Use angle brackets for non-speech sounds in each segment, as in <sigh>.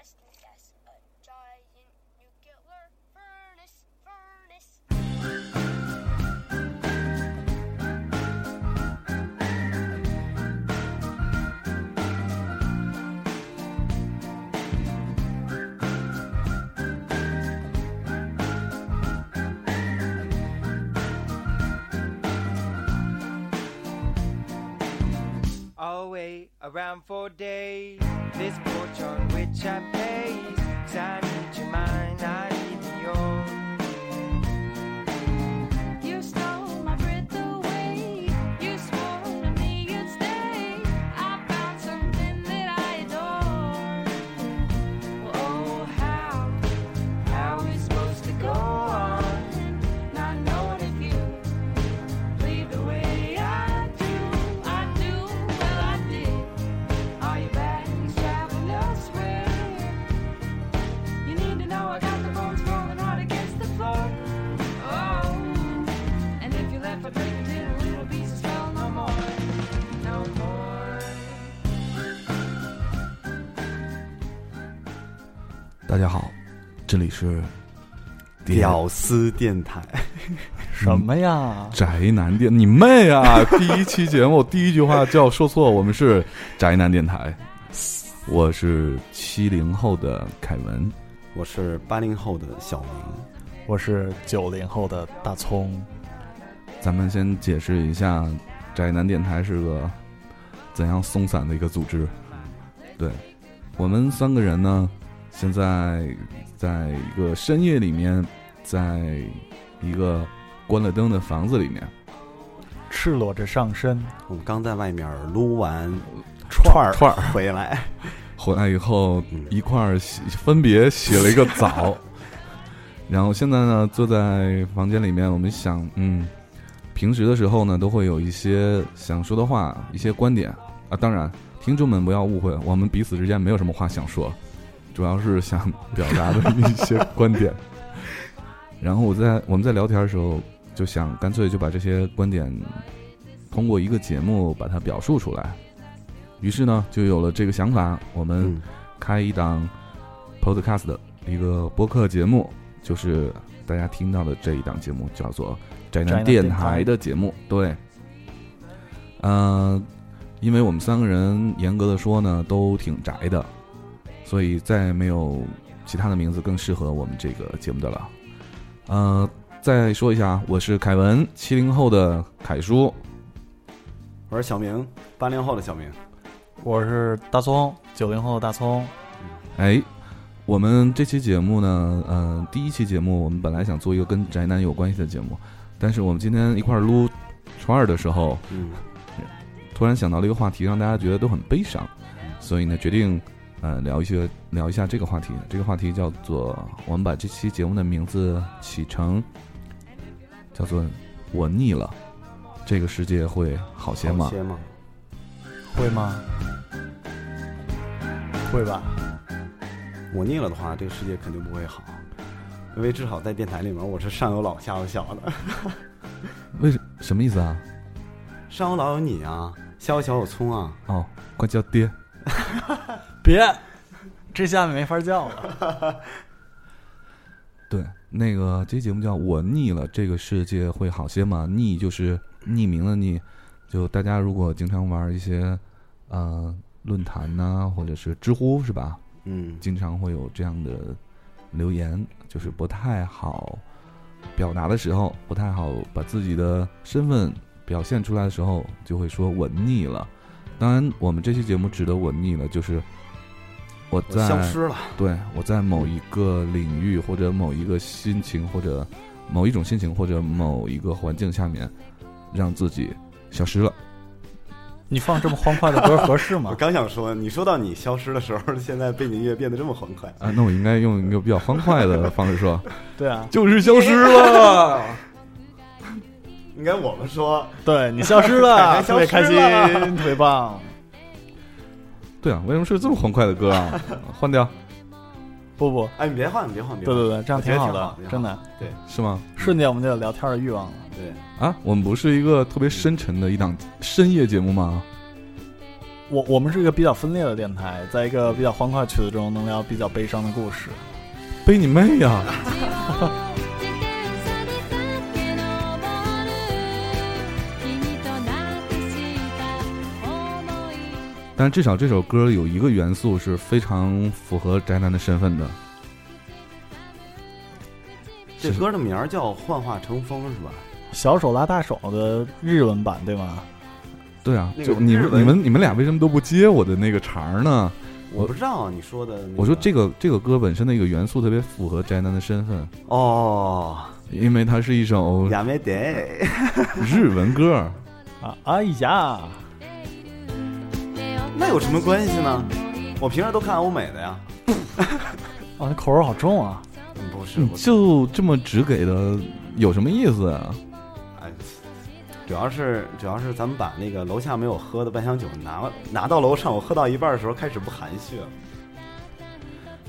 destined gas, a giant nuclear furnace, furnace. Around for days. This on which I pace. 'Cause I need your mind, I need yours. 这里是屌丝电台，什么呀？宅男电，你妹啊！<laughs> 第一期节目第一句话就要说错，我们是宅男电台，我是七零后的凯文，我是八零后的小明。我是九零后的大葱。咱们先解释一下，宅男电台是个怎样松散的一个组织。对，我们三个人呢，现在在一个深夜里面，在一个关了灯的房子里面，赤裸着上身，我们刚在外面撸完串儿串儿 <laughs> 回来，回来以后嗯一块儿洗，分别洗了一个澡，<laughs> 然后现在呢，坐在房间里面，我们想，嗯，平时的时候呢，都会有一些想说的话，一些观点啊。当然，听众们不要误会，我们彼此之间没有什么话想说，主要是想表达的一些观点。<laughs> 然后我在我们在聊天的时候，就想干脆就把这些观点通过一个节目把它表述出来。于是呢，就有了这个想法，我们嗯，开一档 podcast 的一个播客节目，就是大家听到的这一档节目，叫做宅宅男男电电台台的节目。对，呃，因为我们三个人严格的说呢，都挺宅的，所以再没有其他的名字更适合我们这个节目的了。呃，再说一下啊，我是凯文，七零后的凯叔。我是小明，八零后的小明。我是大葱，九零后的大葱。哎，我们这期节目呢，呃，第一期节目我们本来想做一个跟宅男有关系的节目，但是我们今天一块儿撸串儿的时候，嗯，突然想到了一个话题，让大家觉得都很悲伤，所以呢，决定呃聊一些聊一下这个话题。这个话题叫做，我们把这期节目的名字起成叫做“我腻了”，这个世界会好些吗好？些吗？会吗？会吧？我腻了的话，这个世界肯定不会好，因为至少在电台里面，我是上有老下有小的。<laughs> 为什什么意思啊？上有老有你啊，下有小有葱啊。哦，快叫爹！<laughs> 别，这下面没法叫了。<laughs> 对，那个这节目叫我腻了，这个世界会好些吗？腻就是匿名的腻，就大家如果经常玩一些呃论坛呐、或者是知乎是吧？嗯，经常会有这样的留言，就是不太好表达的时候，不太好把自己的身份表现出来的时候，就会说我腻了。当然，我们这期节目值得我腻了，就是我我在消失了。对，我在某一个领域或者某一个心情或者某一种心情或者某一个环境下面，让自己消失了。你放这么欢快的歌合适吗 <laughs> 我？刚想说，你说到你消失的时候，现在背景音乐变得这么欢快。啊，那我应该用一个比较欢快的方式说，<laughs> 对啊，就是消失了。应该我们说，对你消失了，文 <laughs> 特别开心，特别棒。对啊，为什么是这么欢快的歌啊？<laughs> 换掉不不，哎，你别换，你别换，别换。对对对，这样挺好挺，好的真的，对是吗？瞬间我们就有聊天的欲望了。对，啊，我们不是一个特别深沉的一档深夜节目吗？我我们是一个比较分裂的电台，在一个比较欢快曲子中能聊比较悲伤的故事。背你妹呀！<laughs> 但至少这首歌有一个元素是非常符合宅男的身份的，这歌的名儿叫《幻化成风》是吧？小手拉大手的日文版对吗？对啊，就你们你们你们俩为什么都不接我的那个茬儿呢？我不知道你说的、那我说这个个这个歌本身的一个元素特别符合宅男的身份，哦，因为它是一首亚美得日文歌。啊，哎呀，那有什么关系呢？我平时都看欧美的呀。啊，<laughs> 那口味好重啊！嗯不是，我就这么只给的，有什么意思啊？哎，主要是主要是咱们把那个楼下没有喝的半箱酒拿拿到楼上，我喝到一半的时候开始不含蓄了。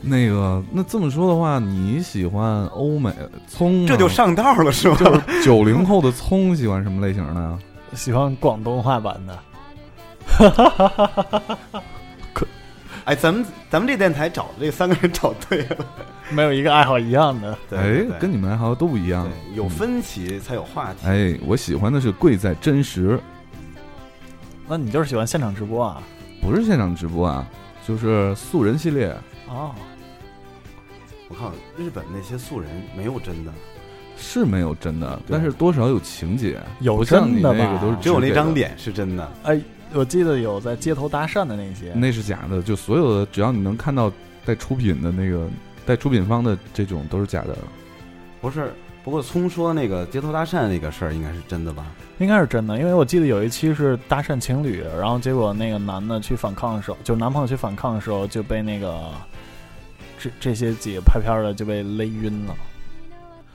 那个，那这么说的话，你喜欢欧美葱、啊？这就上道了是吧？就是九零后的葱喜欢什么类型的呀？喜欢广东话版的，<laughs> 哎，咱们咱们这电台找的这三个人找对了，<laughs> 没有一个爱好一样的。对哎对，跟你们爱好都不一样。对有分歧才有话题。哎，我喜欢的是贵在真实，那你就是喜欢现场直播啊？不是现场直播啊，就是素人系列。哦，我靠，日本那些素人没有真的，是没有真的，对但是多少有情节，有不像你真的吧那个都是只有那张脸是真的。哎，我记得有在街头搭讪的那些，那是假的。就所有的，只要你能看到带出品的那个带出品方的这种都是假的。不是，不过聪说那个街头搭讪那个事儿应该是真的吧？应该是真的，因为我记得有一期是搭讪情侣，然后结果那个男的去反抗的时候，就男朋友去反抗的时候就被那个这这些几个拍片儿的就被勒晕了。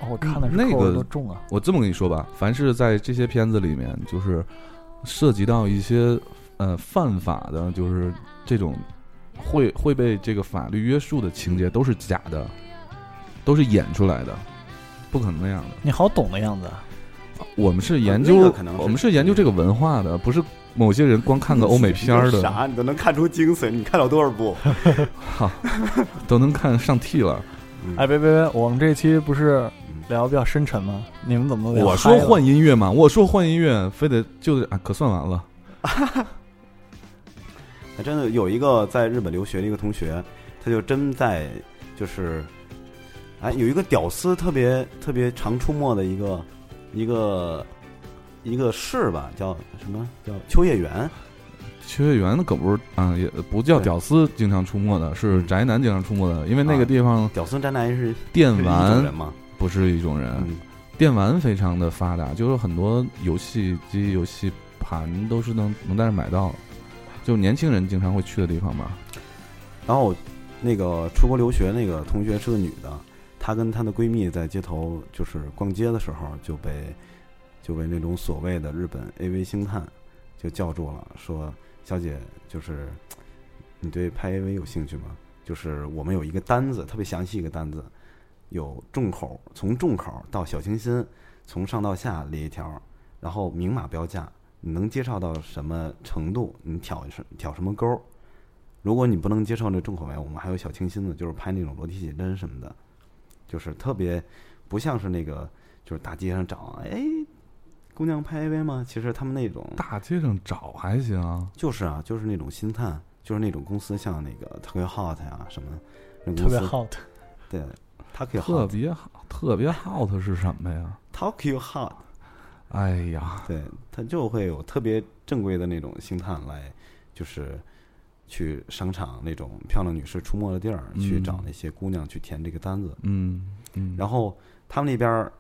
哦，我看的是那个多重啊！我这么跟你说吧，凡是在这些片子里面，就是涉及到一些呃犯法的，就是这种会会被这个法律约束的情节，都是假的，都是演出来的，不可能那样的。你好懂的样子啊，我们是研究，我们是研究这个文化的，不是某些人光看个欧美片儿的，啥你都能看出精髓？你看了多少部？哈，都能看上 T 了。嗯哎，别别别，我们这期不是聊比较深沉吗？你们怎么聊我说换音乐嘛，我说换音乐，非得就得啊，可算完了。还 <laughs> 真的有一个在日本留学的一个同学，他就真在就是，哎，有一个屌丝特别特别常出没的一个一个一个市吧，叫什么叫秋叶原？秋叶原可不是啊，也不叫屌丝经常出没的，是嗯宅男经常出没的，因为那个啊地方屌丝宅男是电玩人吗？不是一种人，嗯，电玩非常的发达，就是很多游戏机、游戏盘都是能能在那买到，就年轻人经常会去的地方吧。然后那个出国留学那个同学是个女的，她跟她的闺蜜在街头就是逛街的时候就被就被那种所谓的日本 AV 星探就叫住了，说：“小姐，就是你对拍 AV 有兴趣吗？就是我们有一个单子，特别详细一个单子，有重口，从重口到小清新，从上到下列一条，然后明码标价，你能接受到什么程度，你挑什挑什么钩。”如果你不能接受那重口味，我们还有小清新的，就是拍那种裸体写真什么的，就是特别不像是那个就是大街上找哎姑娘拍 AV 吗？其实他们那种大街上找还行啊，就是啊，就是那种星探，就是那种公司像那个特别 hot 呀、什么，那特别 hot。对，他可以特 hot 别好，特别 hot 是什么呀？talk you hot，哎呀，对他就会有特别正规的那种星探来，就是去商场那种漂亮女士出没的地儿、去嗯找那些姑娘去填这个单子。嗯嗯，然后他们那边儿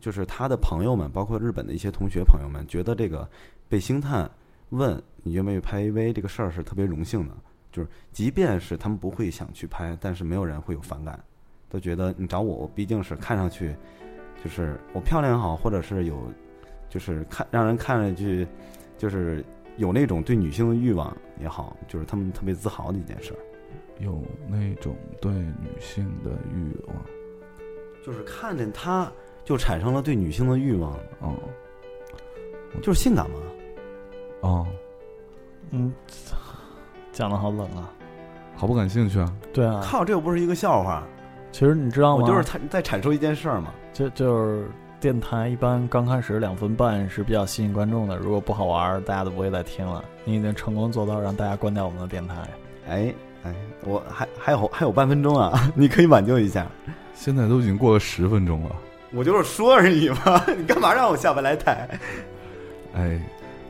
就是他的朋友们，包括日本的一些同学朋友们，觉得这个被星探问你愿不愿意拍 AV 这个事儿是特别荣幸的，就是即便是他们不会想去拍，但是没有人会有反感，都觉得你找我，我毕竟是看上去就是我漂亮也好，或者是有就是看让人看上去就是有那种对女性的欲望也好，就是他们特别自豪的一件事儿。有那种对女性的欲望，就是看见他就产生了对女性的欲望，嗯就是性感嘛。哦，嗯，讲的好冷啊。好不感兴趣啊？对啊，靠，这又不是一个笑话，其实你知道吗？我就是在在阐述一件事儿嘛。就就是电台一般刚开始两分半是比较吸引观众的，如果不好玩儿，大家都不会再听了。你已经成功做到让大家关掉我们的电台。哎哎，我还还有还有半分钟啊，<laughs> 你可以挽救一下。现在都已经过了十分钟了。我就是说而已嘛，<laughs> 你干嘛让我下不来台？<laughs> 哎，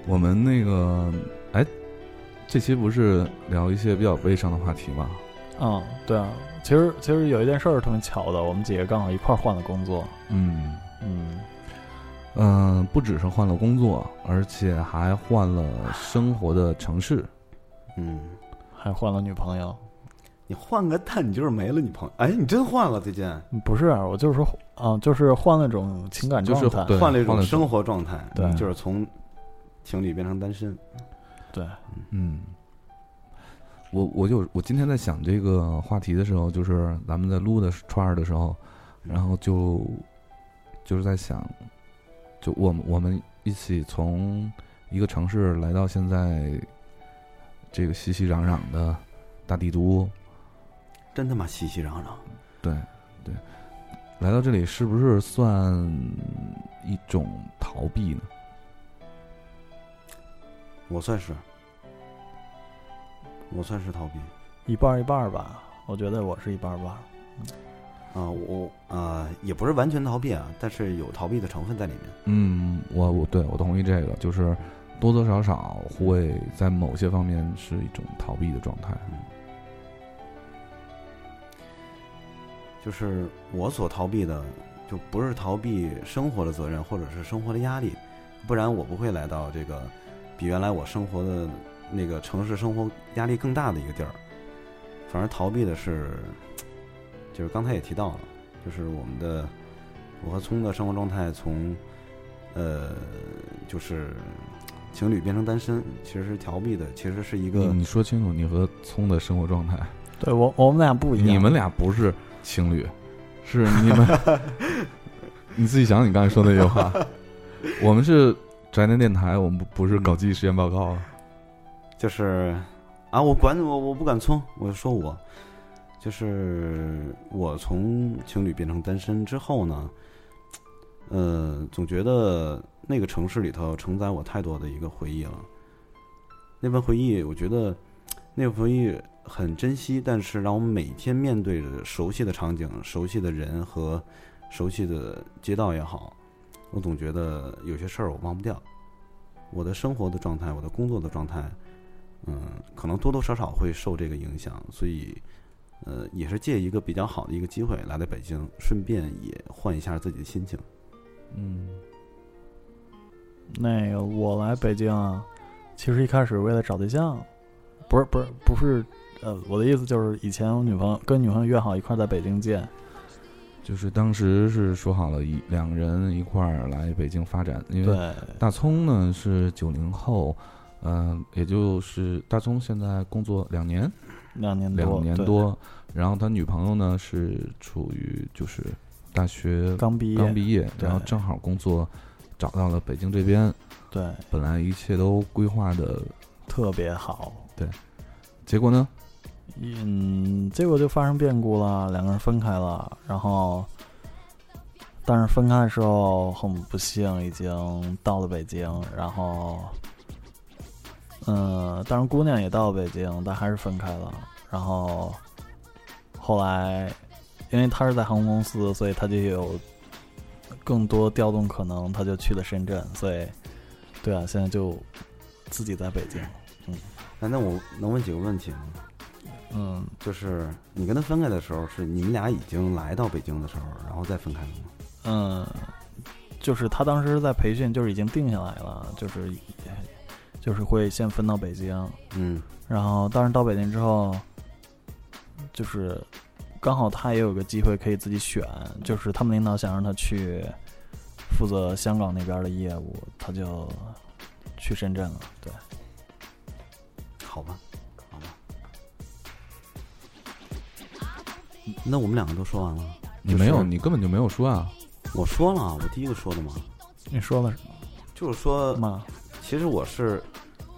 我们那个，哎，这期不是聊一些比较悲伤的话题吗？嗯，对啊，其实其实有一件事儿特别巧的，我们几个刚好一块儿换了工作。嗯嗯，嗯、不只是换了工作，而且还换了生活的城市。嗯，还换了女朋友。你换个蛋，你就是没了女朋友。哎，你真换了最近，不是，我就是说，啊、就是换了种情感状态。对换了一种生活状态，对就是从情侣变成单身。对，嗯，我我就我今天在想这个话题的时候，就是咱们在录的串儿的时候，然后就就是在想，就我们我们一起从一个城市来到现在这个熙熙攘攘的大帝都，真他妈熙熙攘攘。对对，来到这里是不是算一种逃避呢？我算是，我算是逃避一半儿一半儿吧。我觉得我是一半儿一半儿。啊、我啊、也不是完全逃避啊，但是有逃避的成分在里面。嗯，我我对我同意这个，就是多多少少会在某些方面是一种逃避的状态。就是我所逃避的，就不是逃避生活的责任或者是生活的压力，不然我不会来到这个比原来我生活的那个城市生活压力更大的一个地儿。反而逃避的是，就是刚才也提到了，就是我们的我和聪的生活状态从呃就是情侣变成单身，其实是逃避的，其实是一个你说清楚你和聪的生活状态，<laughs> 对我我们俩不一样。你们俩不是情侣，是你们，<laughs> 你自己想你刚才说那句话，<laughs> 我们是宅男电台，我们不不是搞记忆实验报告啊。就是啊，我管我我不敢冲，我就说我就是我从情侣变成单身之后呢，呃，总觉得那个城市里头承载我太多的一个回忆了。那份回忆，我觉得那份回忆很珍惜，但是让我每天面对着熟悉的场景、熟悉的人和熟悉的街道也好，我总觉得有些事儿我忘不掉。我的生活的状态，我的工作的状态，嗯，可能多多少少会受这个影响，所以，呃，也是借一个比较好的一个机会来到北京，顺便也换一下自己的心情。嗯那个我来北京啊，其实一开始为了找对象，不是不是不是，呃，我的意思就是以前我女朋友跟女朋友约好一块儿在北京见，就是当时是说好了一两个人一块儿来北京发展，因为大葱呢是九零后，嗯、也就是大葱现在工作两年，两年多两年多，然后他女朋友呢是处于就是大学刚毕业，刚毕业，然后正好工作找到了北京这边，对，本来一切都规划的，特别好。对。结果呢，嗯，结果就发生变故了，两个人分开了，然后，但是分开的时候很不幸，已经到了北京，然后，嗯，当然姑娘也到北京，但还是分开了。然后后来，因为他是在航空公司，所以他就有更多调动可能，他就去了深圳，所以，对啊，现在就自己在北京，那那我能问几个问题吗？嗯，就是你跟他分开的时候，是你们俩已经来到北京的时候，然后再分开的吗？嗯，就是他当时在培训，就是已经定下来了，就是就是会先分到北京，嗯。然后当时到北京之后，就是刚好他也有个机会可以自己选，就是他们领导想让他去负责香港那边的业务，他就去深圳了。对，好吧，好吧。那我们两个都说完了，你没有，就是你根本就没有说啊，我说了，我第一个说的嘛，你说了什么？就是说嘛，其实我是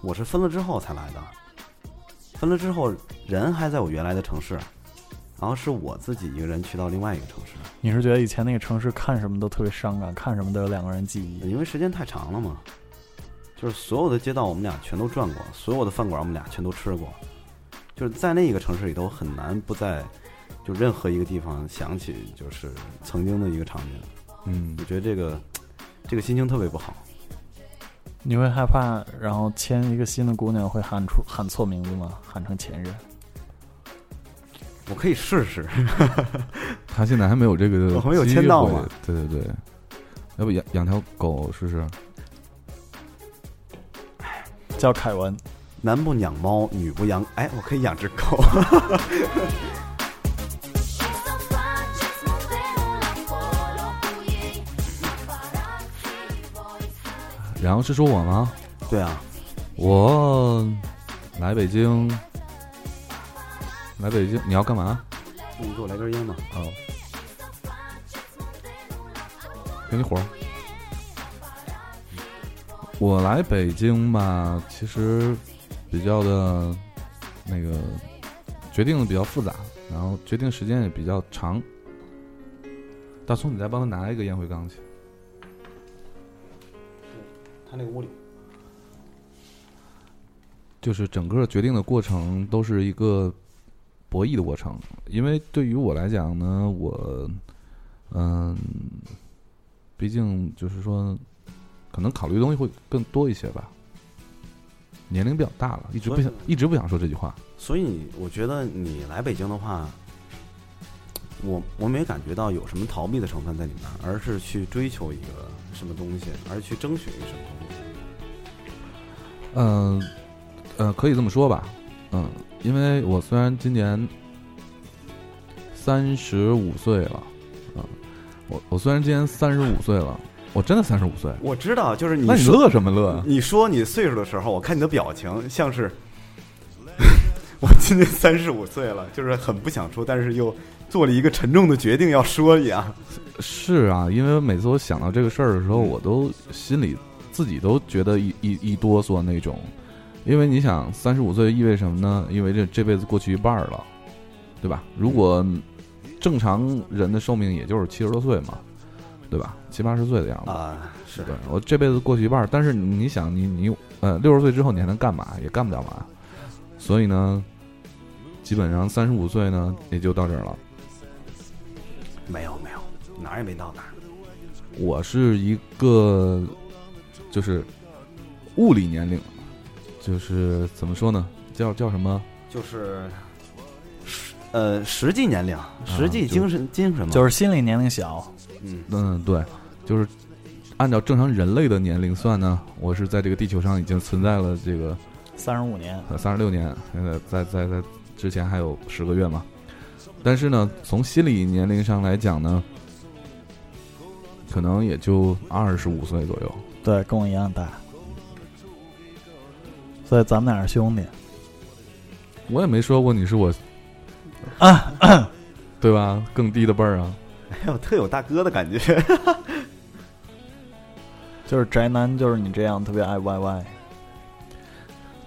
我是分了之后才来的，分了之后人还在我原来的城市，然后是我自己一个人去到另外一个城市，你是觉得以前那个城市看什么都特别伤感，看什么都有两个人记忆？因为时间太长了嘛。就是所有的街道我们俩全都转过，所有的饭馆我们俩全都吃过，就是在那一个城市里头很难不在就任何一个地方想起就是曾经的一个场景。嗯我觉得这个这个心情特别不好。你会害怕，然后签一个新的姑娘会喊出喊错名字吗？喊成前任？我可以试试，<laughs> 他现在还没有这个 <laughs> 我还没有机会签到嘛对对对，要不养养条狗试试？叫凯文，男不养猫，女不养，哎，我可以养只狗。<laughs> 然后是说我吗？对啊，我来北京，来北京，你要干嘛？那你给我来根烟吧。哦，给你火。我来北京吧，其实比较的，那个决定的比较复杂，然后决定时间也比较长。大葱，你再帮他拿一个烟灰缸去。他那个屋里，就是整个决定的过程都是一个博弈的过程，因为对于我来讲呢，我嗯，毕竟就是说，可能考虑的东西会更多一些吧。年龄比较大了，一直不想一直不想说这句话。所以我觉得你来北京的话，我我没感觉到有什么逃避的成分在里面，而是去追求一个什么东西，而是去争取一个什么东西。嗯呃，可以这么说吧，嗯，因为我虽然今年三十五岁了，嗯、我我虽然今年三十五岁了，我真的三十五岁，我知道，就是你那你乐什么乐啊？你说你岁数的时候，我看你的表情像是 <laughs> 我今年三十五岁了，就是很不想说，但是又做了一个沉重的决定要说一样。是啊，因为每次我想到这个事儿的时候，我都心里自己都觉得一一一哆嗦那种，因为你想，三十五岁意味什么呢？因为这这辈子过去一半儿了，对吧？如果正常人的寿命也就是七十多岁嘛，对吧？七八十岁的样子。啊，是对我这辈子过去一半儿，但是你想，你你呃六十岁之后你还能干嘛？也干不了嘛。所以呢，基本上三十五岁呢也就到这儿了。没有没有，哪儿也没到哪儿。我是一个就是物理年龄，就是怎么说呢？叫叫什么？就是实呃实际年龄，实际精神、精神嘛，就是心理年龄小，嗯嗯，对，就是按照正常人类的年龄算呢，我是在这个地球上已经存在了这个三十五年，三十六年，呃，在在在之前还有十个月嘛。但是呢，从心理年龄上来讲呢，可能也就二十五岁左右。对，跟我一样大，所以咱们俩是兄弟。我也没说过你是我啊对吧？更低的辈儿啊。哎呦特有大哥的感觉。<laughs> 就是宅男，就是你这样特别爱 YY。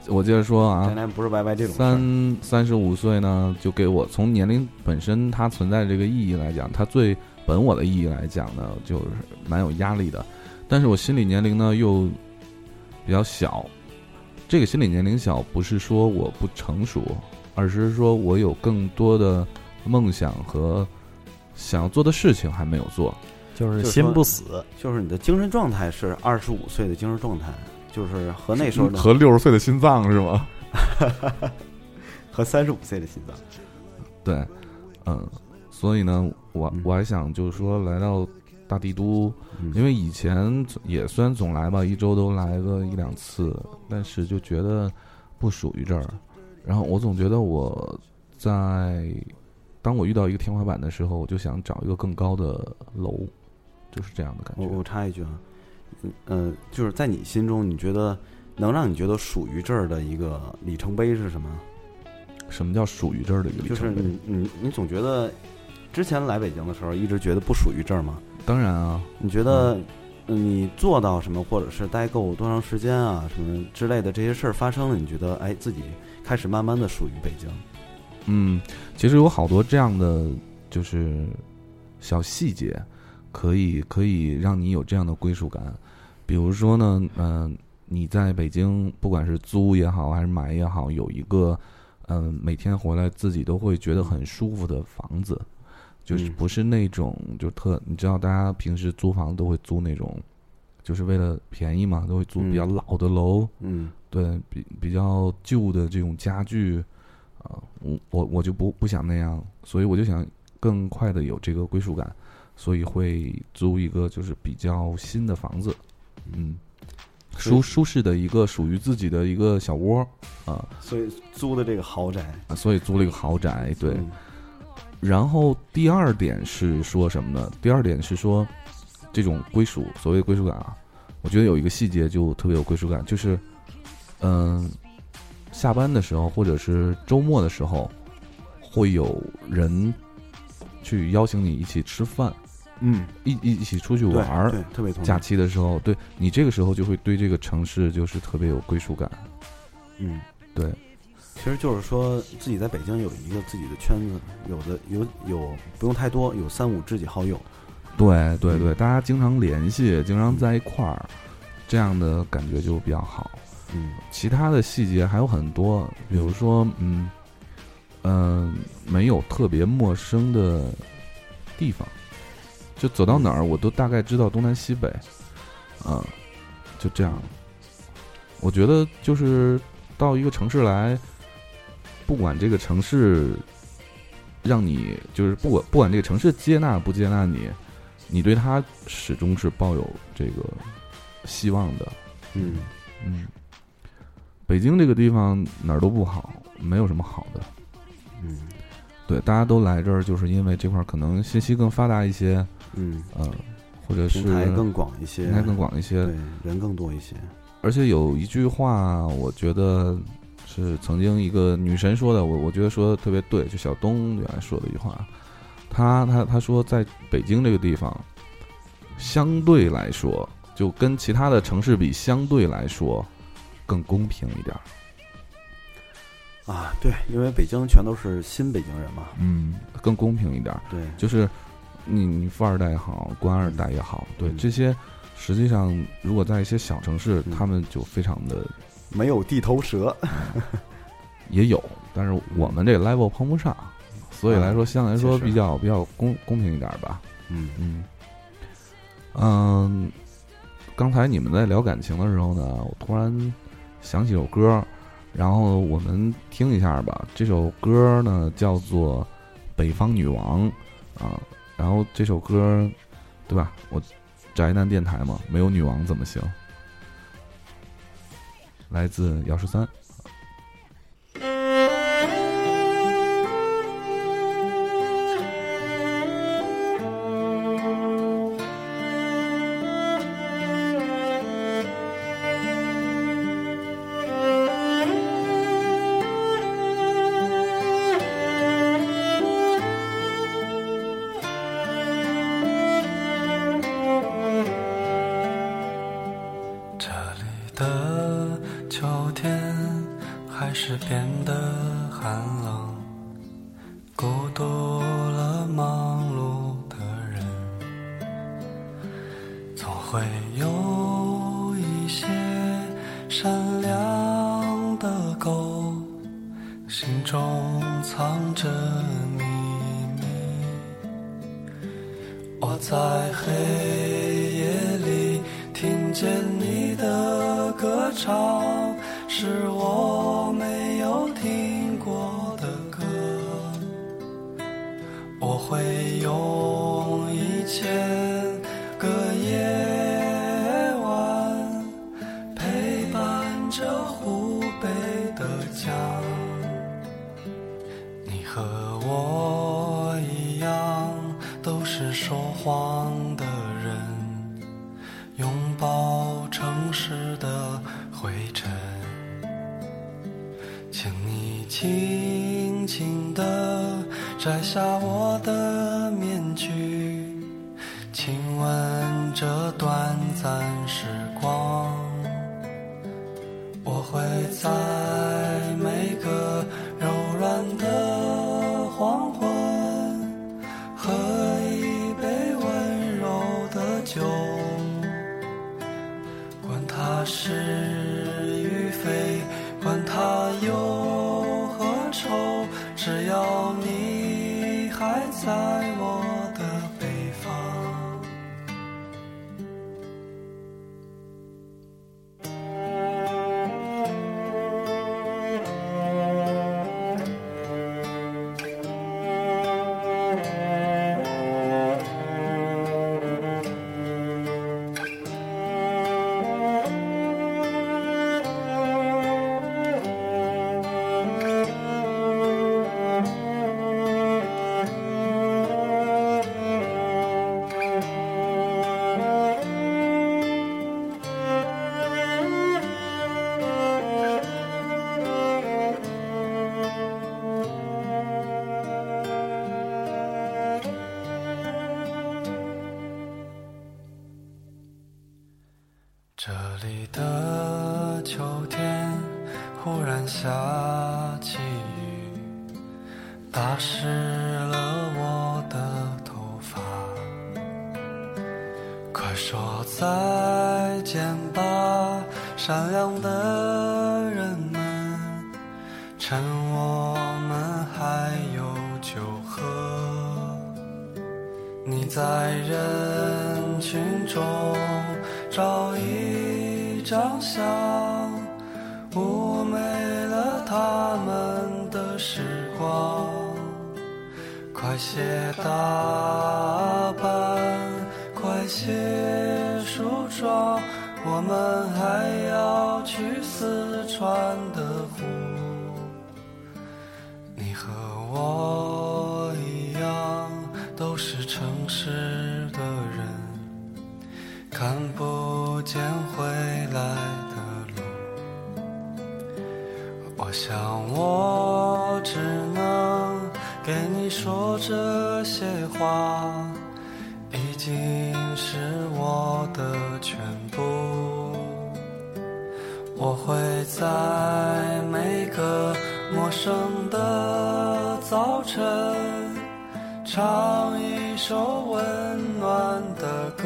我接着说啊宅男不是 YY 这种三三十五岁呢，就给我从年龄本身它存在这个意义来讲，它最本我的意义来讲呢，就是蛮有压力的。但是我心理年龄呢又比较小，这个心理年龄小不是说我不成熟，而是说我有更多的梦想和想要做的事情还没有做。就是心不死，就是你的精神状态是二十五岁的精神状态，就是和那时候和六十岁的心脏是吗？<laughs> 和三十五岁的心脏。对，嗯，所以呢，我嗯我还想就是说来到大帝都，嗯因为以前也虽然总来吧，一周都来个一两次，但是就觉得不属于这儿。然后我总觉得我在当我遇到一个天花板的时候，我就想找一个更高的楼，就是这样的感我我。插一句啊，嗯呃，就是在你心中，你觉得能让你觉得属于这儿的一个里程碑是什么？什么叫属于这儿的一个里就是？你你你总觉得之前来北京的时候，一直觉得不属于这儿吗？当然啊，你觉得嗯你做到什么，或者是待够多长时间啊，什么之类的这些事儿发生了，你觉得哎，自己开始慢慢的属于北京。嗯，其实有好多这样的就是小细节，可以可以让你有这样的归属感。比如说呢，嗯、你在北京，不管是租也好，还是买也好，有一个嗯、每天回来自己都会觉得很舒服的房子，就是嗯。不是那种就特，你知道，大家平时租房都会租那种，就是为了便宜嘛，都会租比较嗯老的楼，嗯。对比比较旧的这种家具，啊、我我我就不不想那样，所以我就想更快的有这个归属感，所以会租一个就是比较新的房子，嗯，舒舒适的一个属于自己的一个小窝啊、所以租的这个豪宅，啊所以租了一个豪宅，对。嗯然后第二点是说什么呢？第二点是说这种归属，所谓归属感啊，我觉得有一个细节就特别有归属感，就是嗯、下班的时候或者是周末的时候，会有人去邀请你一起吃饭，嗯，一一一起出去玩儿。对，特别同意假期的时候，对你这个时候就会对这个城市就是特别有归属感。嗯，对，其实就是说自己在北京有一个自己的圈子，有的有有不用太多，有三五知己好友。对对对，大家经常联系，经常在一块儿，这样的感觉就比较好。嗯其他的细节还有很多，比如说，嗯，嗯、没有特别陌生的地方，就走到哪儿我都大概知道东南西北，嗯、就这样。我觉得就是到一个城市来，不管这个城市让你就是不管不管这个城市接纳不接纳你，你对他始终是抱有这个希望的。嗯嗯，北京这个地方哪儿都不好，没有什么好的。嗯对，大家都来这儿，就是因为这块儿可能信息更发达一些，嗯，呃，或者是平台更广一些，平台更广一些对，人更多一些。而且有一句话，我觉得是曾经一个女神说的，我我觉得说的特别对，就小东原来说的一句话，他他他说，在北京这个地方，相对来说，就跟其他的城市比，相对来说更公平一点。儿。啊，对，因为北京全都是新北京人嘛，嗯，更公平一点。儿。对，就是你你富二代也好，官二代也好，对嗯。这些，实际上如果在一些小城市，嗯。他们就非常的没有地头蛇，<laughs> 也有，但是我们这个 level 碰不上，所以来说相对来说比较比较公公平一点儿吧。嗯嗯嗯，刚才你们在聊感情的时候呢，我突然想起首歌，然后我们听一下吧。这首歌呢叫做《北方女王》啊，然后这首歌，对吧？我宅男电台嘛，没有女王怎么行？来自姚十三。我没有听过的歌。我会用一切给你说这些话，已经是我的全部。我会在每个陌生的早晨，唱一首温暖的歌。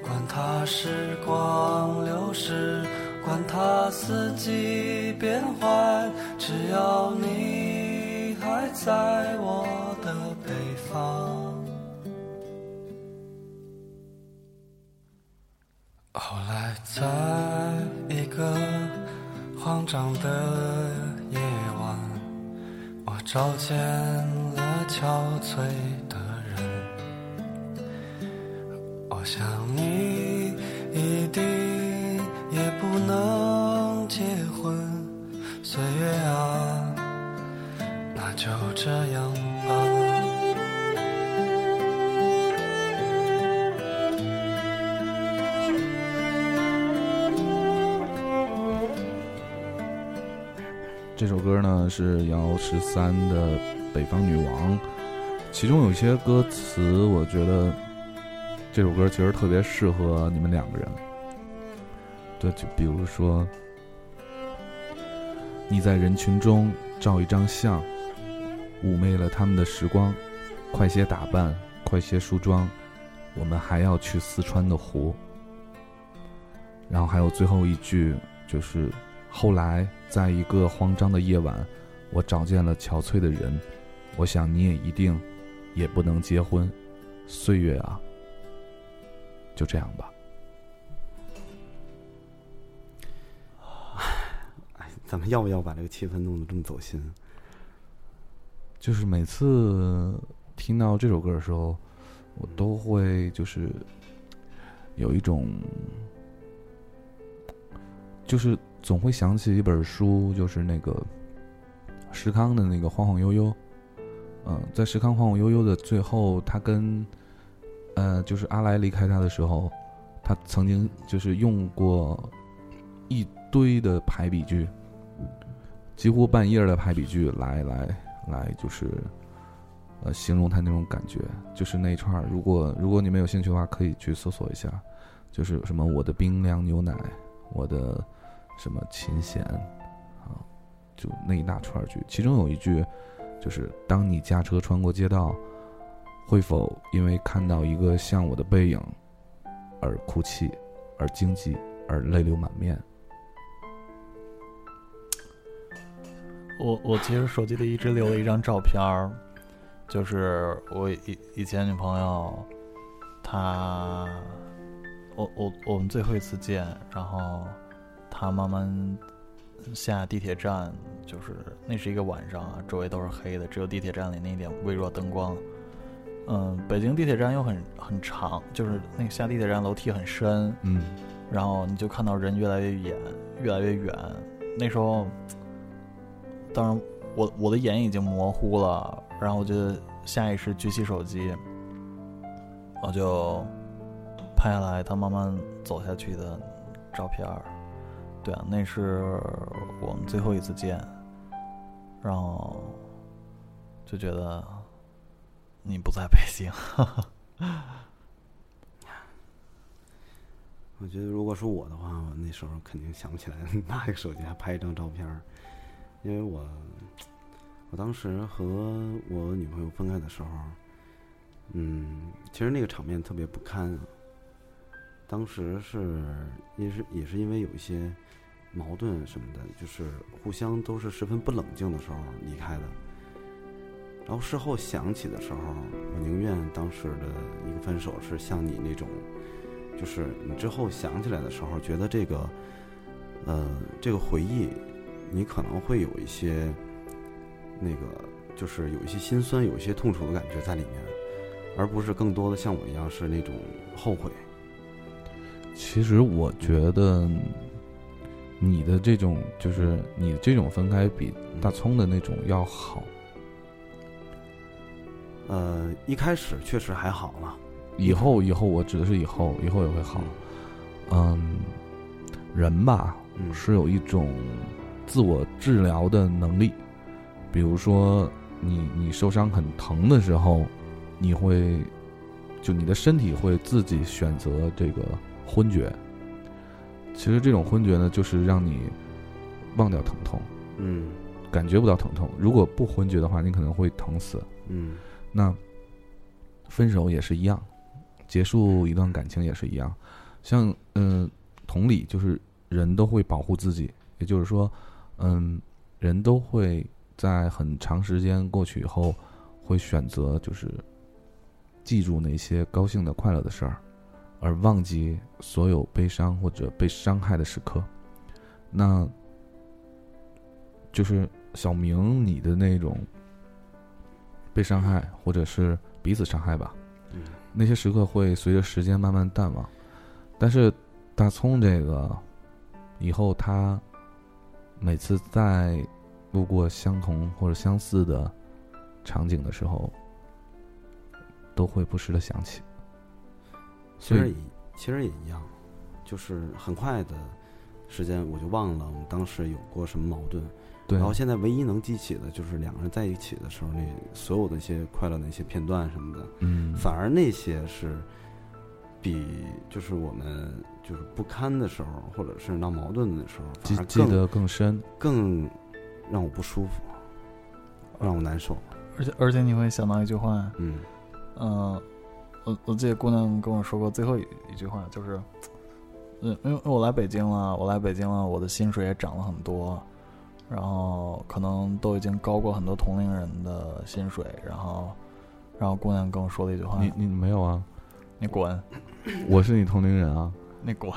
管它时光流逝，管它四季变换，只要你还在我的北方。后来，在一个慌张的夜晚，我找见了憔悴的人。我想你就这样吧。这首歌呢是姚十三的《北方女王》，其中有些歌词，我觉得这首歌其实特别适合你们两个人。对，就比如说，你在人群中照一张相，妩媚了他们的时光，快些打扮，快些梳妆，我们还要去四川的湖。然后还有最后一句就是。后来，在一个慌张的夜晚，我找见了憔悴的人。我想你也一定也不能结婚。岁月啊，就这样吧。哎，咱们要不要把这个气氛弄得这么走心？就是每次听到这首歌的时候，我都会就是有一种，就是总会想起一本书，就是那个石康的那个《晃晃悠悠》。嗯，在石康《晃晃悠悠》的最后，他跟呃，就是阿来离开他的时候，他曾经就是用过一堆的排比句，几乎半页的排比句来来来，就是呃形容他那种感觉，就是那一串儿。如果如果你们有兴趣的话，可以去搜索一下，就是什么我的冰凉牛奶，我的什么琴弦啊，就那一大串儿句，其中有一句就是当你驾车穿过街道，会否因为看到一个像我的背影而哭泣，而惊悸，而泪流满面？我我其实手机里一直留了一张照片儿，就是我以以前女朋友，她，我我我们最后一次见，然后她慢慢下地铁站，就是那是一个晚上啊，周围都是黑的，只有地铁站里那一点微弱灯光。嗯，北京地铁站又很很长，就是那个下地铁站楼梯很深，嗯然后你就看到人越来越远，越来越远。那时候，当然我我的眼已经模糊了，然后我就下意识举起手机，我就拍下来他慢慢走下去的照片儿。对啊，那是我们最后一次见，然后就觉得你不在北京。<laughs> 我觉得如果是我的话，我那时候肯定想不起来拿一个手机还拍一张照片儿，因为我我当时和我女朋友分开的时候，嗯，其实那个场面特别不堪啊。当时是也是也是因为有一些矛盾什么的，就是互相都是十分不冷静的时候离开的。然后事后想起的时候，我宁愿当时的一个分手是像你那种。就是你之后想起来的时候，觉得这个，呃，这个回忆，你可能会有一些，那个，就是有一些心酸，有一些痛楚的感觉在里面，而不是更多的像我一样是那种后悔。其实我觉得你的这种就是你这种分开比大葱的那种要好。呃，一开始确实还好了，以后以后我指的是以后，以后也会好。嗯，人吧嗯，是有一种自我治疗的能力，比如说你你受伤很疼的时候，你会就你的身体会自己选择这个昏厥。其实这种昏厥呢，就是让你忘掉疼痛，嗯。感觉不到疼痛。如果不昏厥的话，你可能会疼死。嗯。那分手也是一样，结束一段感情也是一样，像嗯、同理就是人都会保护自己，也就是说，嗯，人都会在很长时间过去以后，会选择就是记住那些高兴的、快乐的事儿，而忘记所有悲伤或者被伤害的时刻。那就是小明你的那种被伤害，或者是彼此伤害吧，嗯那些时刻会随着时间慢慢淡忘。但是大葱这个，以后他每次在路过相同或者相似的场景的时候，都会不时的想起。所以其实也其实也一样，就是很快的时间我就忘了我们当时有过什么矛盾，对，然后现在唯一能记起的就是两个人在一起的时候那所有的一些快乐的一些片段什么的，嗯，反而那些是比就是我们就是不堪的时候，或者是闹矛盾的时候，记反而记得更深。更让我不舒服，让我难受。而且而且你会想到一句话，嗯嗯，我我记得姑娘跟我说过最后一一句话，就是，嗯，因为因为我来北京了，我来北京了，我的薪水也涨了很多，然后可能都已经高过很多同龄人的薪水，然后，然后姑娘跟我说了一句话，你你没有啊？你滚，我是你同龄人啊。<laughs> 你滚，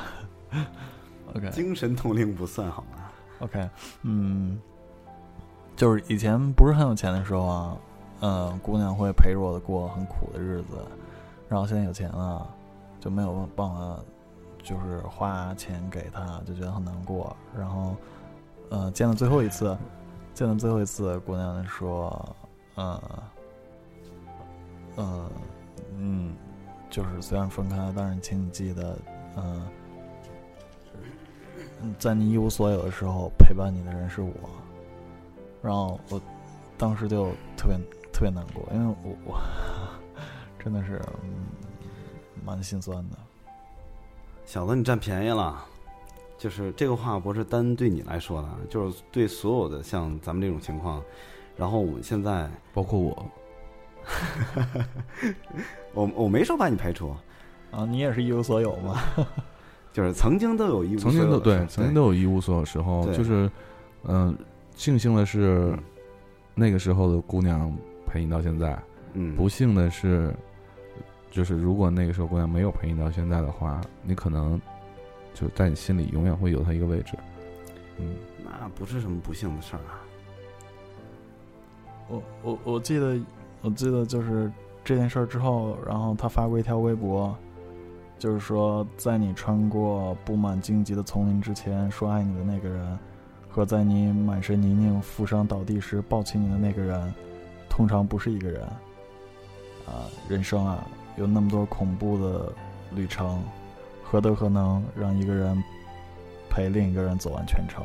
<laughs> OK 精神同龄不算好吗？OK，嗯，就是以前不是很有钱的时候啊，嗯，姑娘会陪着我过很苦的日子，然后现在有钱了，就没有办法，就是花钱给她，就觉得很难过。然后，呃，见了最后一次，见了最后一次，姑娘说，呃，呃，嗯，就是虽然分开，但是请你记得，嗯、嗯在你一无所有的时候，陪伴你的人是我。然后我当时就特别特别难过，因为我我真的是嗯蛮心酸的。小子，你占便宜了。就是这个话不是单对你来说的，就是对所有的像咱们这种情况。然后我们现在，包括我，<laughs> 我我没说把你排除，啊，你也是一无所有嘛？<laughs> 就是曾经都有一无所曾经都对，有的时候曾经都有一无所有时候，就是，嗯、庆幸的是嗯那个时候的姑娘陪你到现在，嗯，不幸的是，就是如果那个时候姑娘没有陪你到现在的话，你可能就在你心里永远会有她一个位置。嗯，那不是什么不幸的事儿啊。我我我记得我记得就是这件事儿之后，然后他发过一条微博，就是说在你穿过布满荆棘的丛林之前说爱你的那个人，和在你满身泥泞负伤倒地时抱起你的那个人，通常不是一个人。啊，人生啊，有那么多恐怖的旅程，何德何能让一个人陪另一个人走完全程？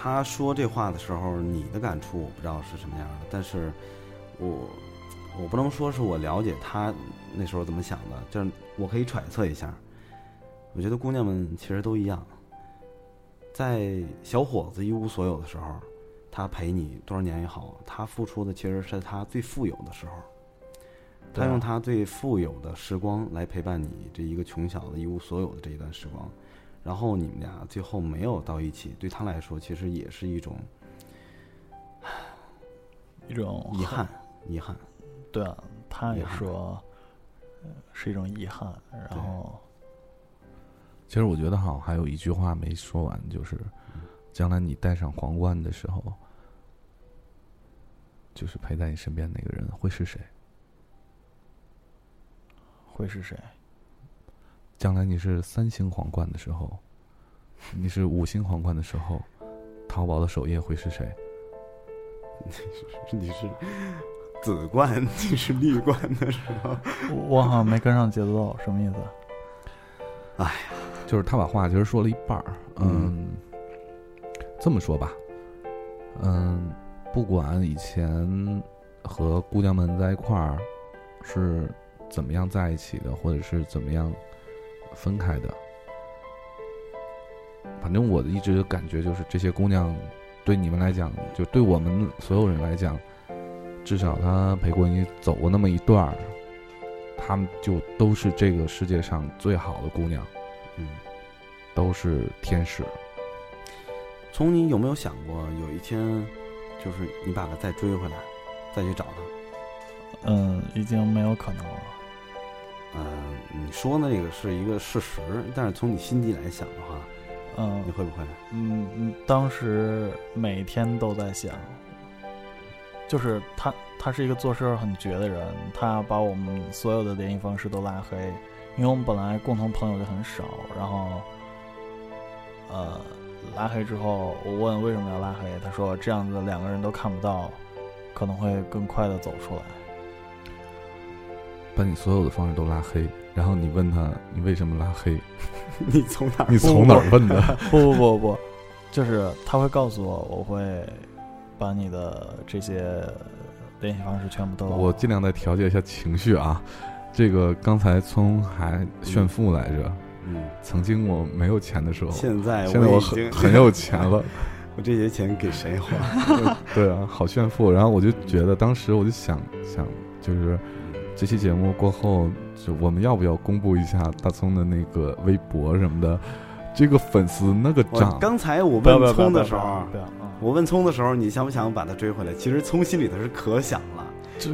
他说这话的时候，你的感触我不知道是什么样的，但是我我不能说是我了解他那时候怎么想的，就是我可以揣测一下。我觉得姑娘们其实都一样，在小伙子一无所有的时候，他陪你多少年也好，他付出的其实是他最富有的时候，他用他最富有的时光来陪伴你这一个穷小子一无所有的这一段时光。然后你们俩最后没有到一起，对他来说其实也是一种一种遗憾，遗憾。对啊，他也说，呃是一种遗憾。然后，其实我觉得哈，还有一句话没说完，就是将来你戴上皇冠的时候，就是陪在你身边那个人会是谁？会是谁？将来你是三星皇冠的时候，你是五星皇冠的时候，淘宝的首页会是谁？<laughs> 你是紫冠，你是绿冠的时候，我我好像没跟上节奏，什么意思？哎呀就是他把话其实说了一半儿。嗯，这么说吧，嗯，不管以前和姑娘们在一块儿是怎么样在一起的，或者是怎么样分开的，反正我的一直感觉就是这些姑娘对你们来讲，就对我们所有人来讲，至少她陪过你走过那么一段儿，她们就都是这个世界上最好的姑娘。嗯，都是天使。从你有没有想过，有一天，就是你把她再追回来，再去找她？嗯，已经没有可能了。嗯、你说的那个是一个事实，但是从你心底来想的话，嗯你会不会？嗯嗯，当时每天都在想，就是他，他是一个做事儿很绝的人，他把我们所有的联系方式都拉黑，因为我们本来共同朋友就很少，然后，呃，拉黑之后，我问为什么要拉黑，他说这样子两个人都看不到，可能会更快的走出来。把你所有的方式都拉黑，然后你问他你为什么拉黑，<laughs> 你从哪儿？你从哪儿 <laughs> 问的？<laughs> 不不不不，就是他会告诉我，我会把你的这些联系方式全部都我尽量再调节一下情绪啊。这个刚才聪还炫富来着，嗯，曾经我没有钱的时候，现在现在我已经很很有钱了。我这些钱给谁花？对啊，好炫富。然后我就觉得，当时我就想想，就是这期节目过后，就我们要不要公布一下大葱的那个微博什么的？这个粉丝那个涨，刚才我问葱的时候，不要啊，我问葱的时候，你想不想把他追回来？其实葱心里头是可想了，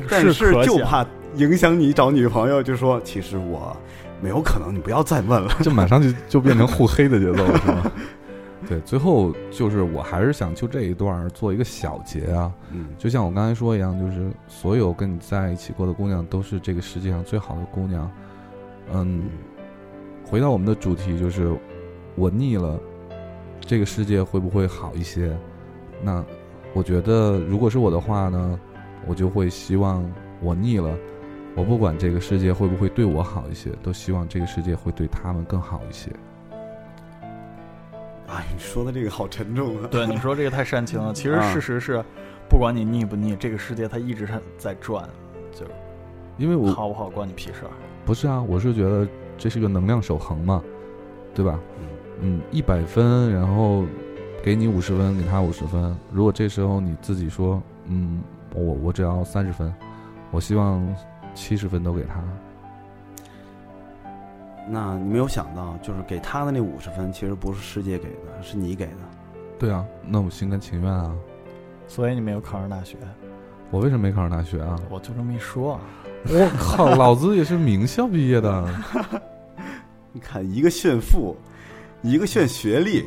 但是就怕影响你找女朋友，就说其实我没有可能，你不要再问了。就马上就就变成互黑的节奏了，是吗？<laughs> 对，最后就是我还是想就这一段儿做一个小结啊，嗯就像我刚才说一样，就是所有跟你在一起过的姑娘都是这个世界上最好的姑娘。嗯，回到我们的主题，就是我腻了，这个世界会不会好一些？那我觉得，如果是我的话呢，我就会希望我腻了，我不管这个世界会不会对我好一些，都希望这个世界会对他们更好一些。哎，你说的这个好沉重啊。对你说这个太煽情了。其实啊事实是，不不管你腻不腻，这个世界它一直在在转，就是因为我好不好关你屁事儿。不是啊，我是觉得这是个能量守恒嘛，对吧？嗯，一百分，然后给你五十分，给他五十分。如果这时候你自己说，嗯，我我只要三十分，我希望七十分都给他。那你没有想到，就是给他的那五十分，其实不是师姐给的，是你给的。对啊，那我心甘情愿啊。所以你没有考上大学，我为什么没考上大学啊？我就这么一说。我靠，老子也是名校毕业的。<laughs> 你看，一个炫富，一个炫学历，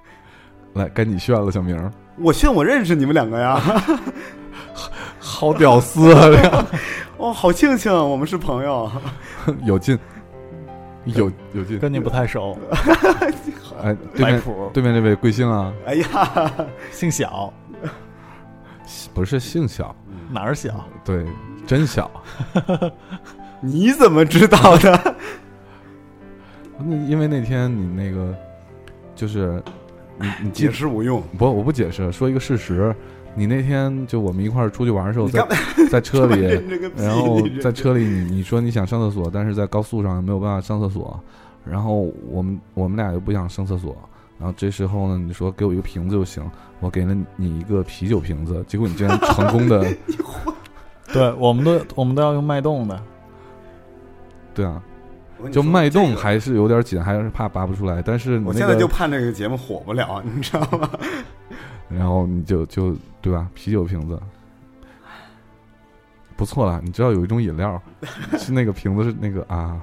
<laughs> 来，该你炫了，小明儿，我炫我认识你们两个呀。好屌丝啊！<laughs> 这个哦，好庆幸我们是朋友。有劲，有有劲。跟你不太熟，<laughs> 哎，对面摆谱，对面这位贵姓啊？哎呀，姓小，不是姓小，哪儿小？对，真小。<laughs> 你怎么知道的？那因为那天你那个，就是你你解释无用。不？我不解释，说一个事实。你那天就我们一块儿出去玩的时候，在 <laughs> 在车里，然后在车里你你说你想上厕所，但是在高速上没有办法上厕所，然后我们我们俩又不想上厕所，然后这时候呢，你说给我一个瓶子就行，我给了你一个啤酒瓶子，结果你竟然成功的，<laughs> 对，我们都我们都要用脉动的。对啊，就脉动还是有点紧，还是怕拔不出来，但是我现在就个，盼这个节目火不了，你知道吗？然后你就就对吧，啤酒瓶子。不错了，你知道有一种饮料，是那个瓶子是那个啊，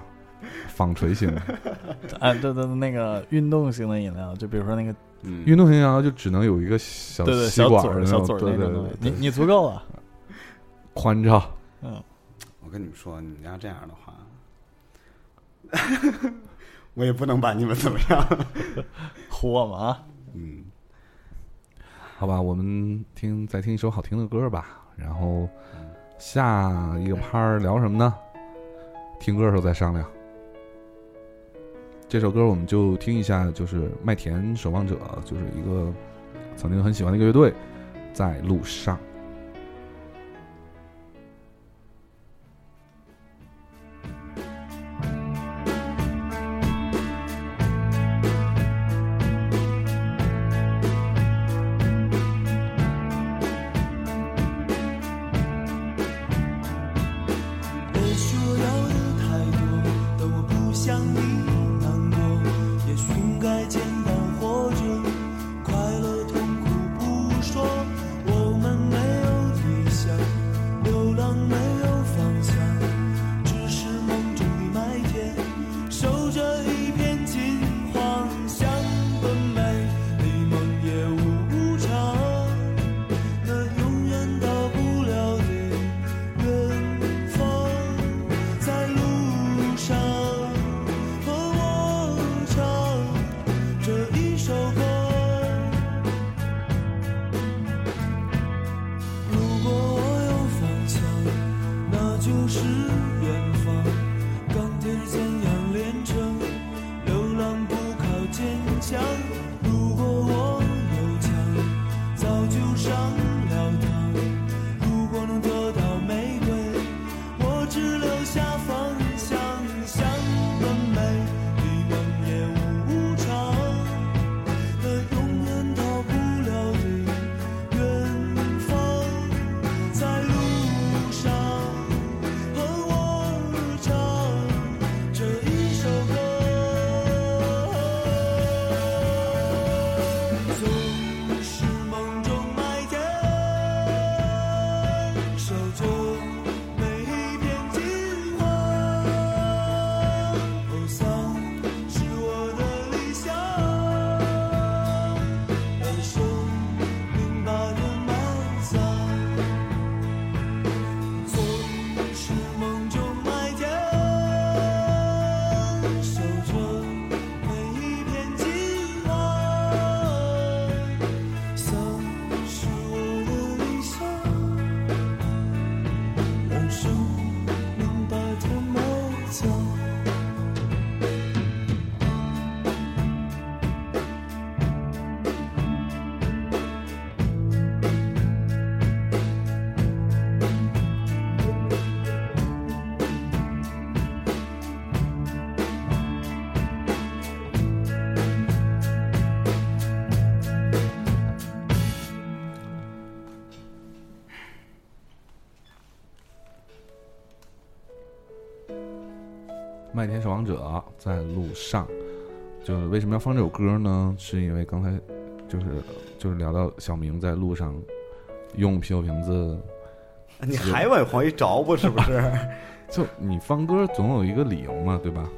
纺锤型的，啊，对对对，那个运动型的饮料，就比如说那个，嗯运动型饮料就只能有一个小对对，吸管小嘴小嘴那种东西，你你足够了。<laughs> 宽敞。嗯，我跟你们说，你们要这样的话，<laughs> 我也不能把你们怎么样。唬我们啊！嗯，好吧，我们听再听一首好听的歌吧，然后下一个拍儿聊什么呢？听歌的时候再商量。这首歌我们就听一下，就是麦田守望者，就是一个曾经很喜欢的一个乐队，在路上。麦田守望者》在路上。就是为什么要放这首歌呢？是因为刚才就是就是聊到小明在路上用啤酒瓶子，你还往回找不是不是？<laughs> 就你放歌总有一个理由嘛，对吧？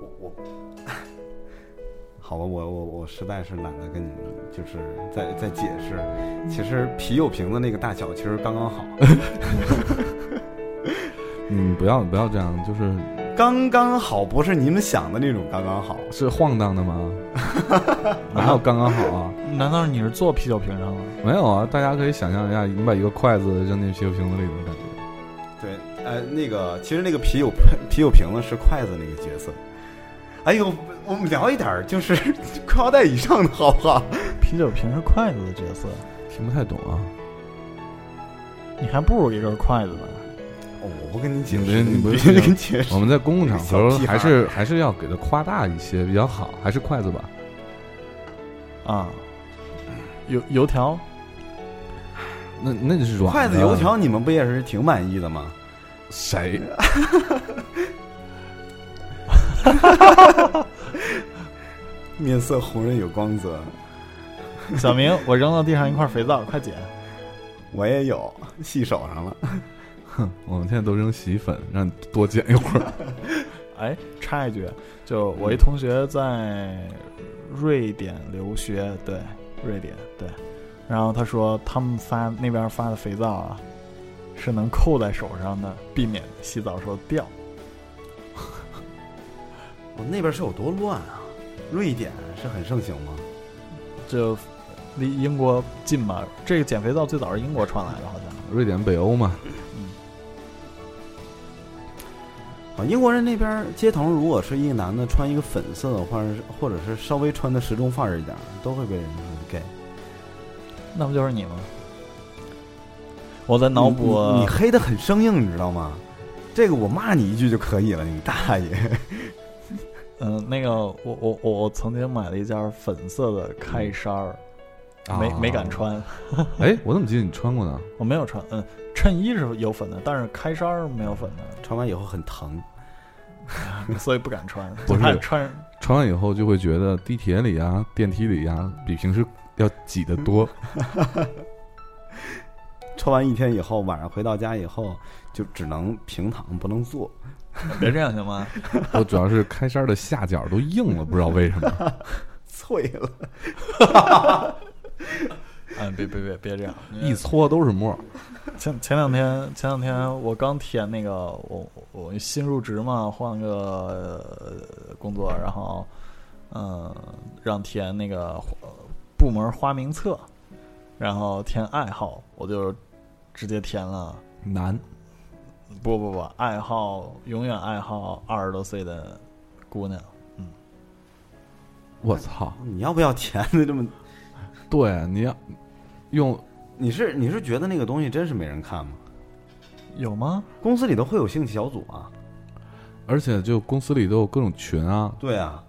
我我，<laughs> 好吧，我我我实在是懒得跟你就是再再解释。其实啤酒瓶子那个大小其实刚刚好，<laughs> 嗯，不要不要这样，就是刚刚好，不是你们想的那种刚刚好。是晃荡的吗？<laughs> 哪有刚刚好啊？难道你是坐啤酒瓶上了？没有啊，大家可以想象一下，你把一个筷子扔进啤酒瓶子里的感觉。对，呃，那个其实那个啤酒啤酒瓶子是筷子那个角色。哎呦，我们聊一点儿就是裤腰带以上的好不好？啤酒瓶是筷子的角色，听不太懂啊。你还不如一根筷子呢。哦，我不跟你解释，你不是必须得跟你解释。我们在公共场合还是还是要给它夸大一些比较好，还是筷子吧。啊，油油条，那那就是软筷子油条，你们不也是挺满意的吗？谁？<laughs> 面色红润有光泽，小明，我扔到地上一块肥皂，快捡。我也有，系手上了。<laughs> 我们现在都扔洗衣粉，让你多捡一会儿。<laughs> 哎，插一句，就我一同学在瑞典留学，对，瑞典对，然后他说他们发那边发的肥皂啊，是能扣在手上的，避免洗澡时候掉。<laughs> 我那边是有多乱啊？瑞典是很盛行吗？就离英国近嘛，这个减肥皂最早是英国传来的，好像。瑞典北欧嘛，啊，英国人那边街头如果是一个男的穿一个粉色的，或者是或者是稍微穿的时装范儿一点，都会被人给那不就是你吗？我在脑补，你你你黑的很生硬，你知道吗？这个我骂你一句就可以了，你大爷！<laughs> 嗯、那个我我我我曾经买了一件粉色的开衫儿，没啊没敢。穿，<laughs> 哎，我怎么记得你穿过呢？我没有穿。嗯，衬衣是有粉的，但是开衫儿没有粉的，穿完以后很疼，<laughs> 所以不敢穿。不是怕穿穿完以后就会觉得地铁里啊、电梯里啊，比平时要挤得多。<laughs> 穿完一天以后，晚上回到家以后就只能平躺，不能坐。别这样行吗？<laughs> 我主要是开衫的下角都硬了，不知道为什么。脆了，哎，别别别别这样！一搓都是沫儿。<laughs> 前前两天前两天我刚填那个我我新入职嘛，换个呃工作，然后嗯让填那个呃部门花名册，然后填爱好，我就直接填了男，不不不爱好永远爱好二十多岁的姑娘，嗯我操！你要不要填的这么？对，你要用你是你是觉得那个东西真是没人看吗？有吗？公司里头会有兴趣小组啊。而且就公司里都有各种群啊，对啊，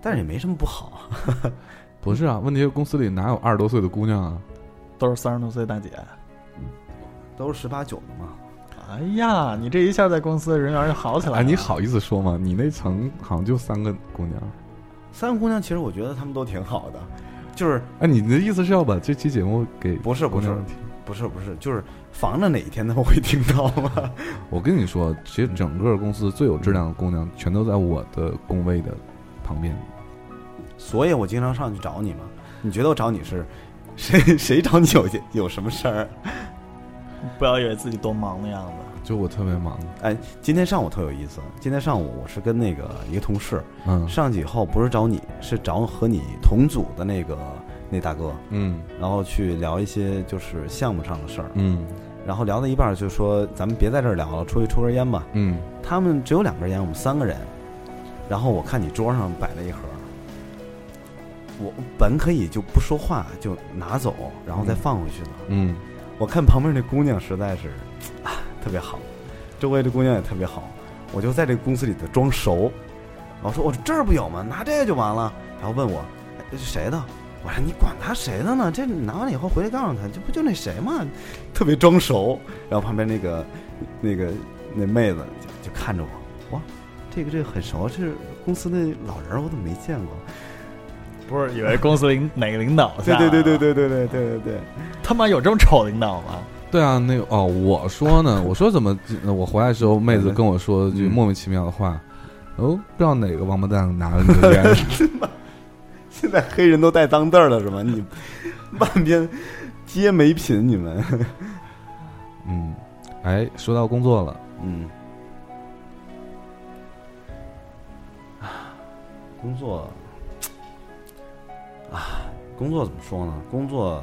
但是也没什么不好。<laughs> 不是啊？问题是公司里哪有二十多岁的姑娘啊？都是三十多岁大姐。都是十八九的嘛。哎呀，你这一下在公司的人缘就好起来了。哎，你好意思说吗？你那层好像就三个姑娘。三个姑娘，其实我觉得她们都挺好的，就是哎，你的意思是要把这期节目给不是不是？不是不是，就是防着哪一天他们会听到吗。<laughs> 我跟你说，其实整个公司最有质量的姑娘，全都在我的工位的旁边。所以我经常上去找你嘛。你觉得我找你是 <laughs> 谁？谁找你有有什么事儿？不要以为自己多忙的样子。就我特别忙，哎，今天上午特有意思。今天上午我是跟那个一个同事嗯上去以后，不是找你，是找和你同组的那个那大哥，嗯然后去聊一些就是项目上的事儿。嗯然后聊到一半就说咱们别在这儿聊了，出去抽根烟吧。嗯，他们只有两根烟，我们三个人。然后我看你桌上摆了一盒，我本可以就不说话就拿走，然后再放回去的。嗯，我看旁边那姑娘实在是啊 <tsk> 特别好，周围的姑娘也特别好，我就在这个公司里头装熟。我说我这儿不有吗？拿这个就完了。然后问我哎这是谁的？我说你管他谁的呢？这拿完了以后回来告诉他，这不就那谁吗？特别装熟。然后旁边那个那个那妹子就就看着我，哇，这个这个很熟，这是公司那老人儿，我怎么没见过？不是以为公司领哪个领导对？对对对对对对对对对，他妈有这么丑的领导吗？对啊，那个哦，我说呢，我说怎么我回来的时候，妹子跟我说句嗯。莫名其妙的话，哦，不知道哪个王八蛋拿了你的 <laughs> 烟，<laughs> 现在黑人都带脏字儿了是吗？你半边皆没品，你们，嗯，哎，说到工作了，嗯，工作 <tsk> 啊，工作怎么说呢？工作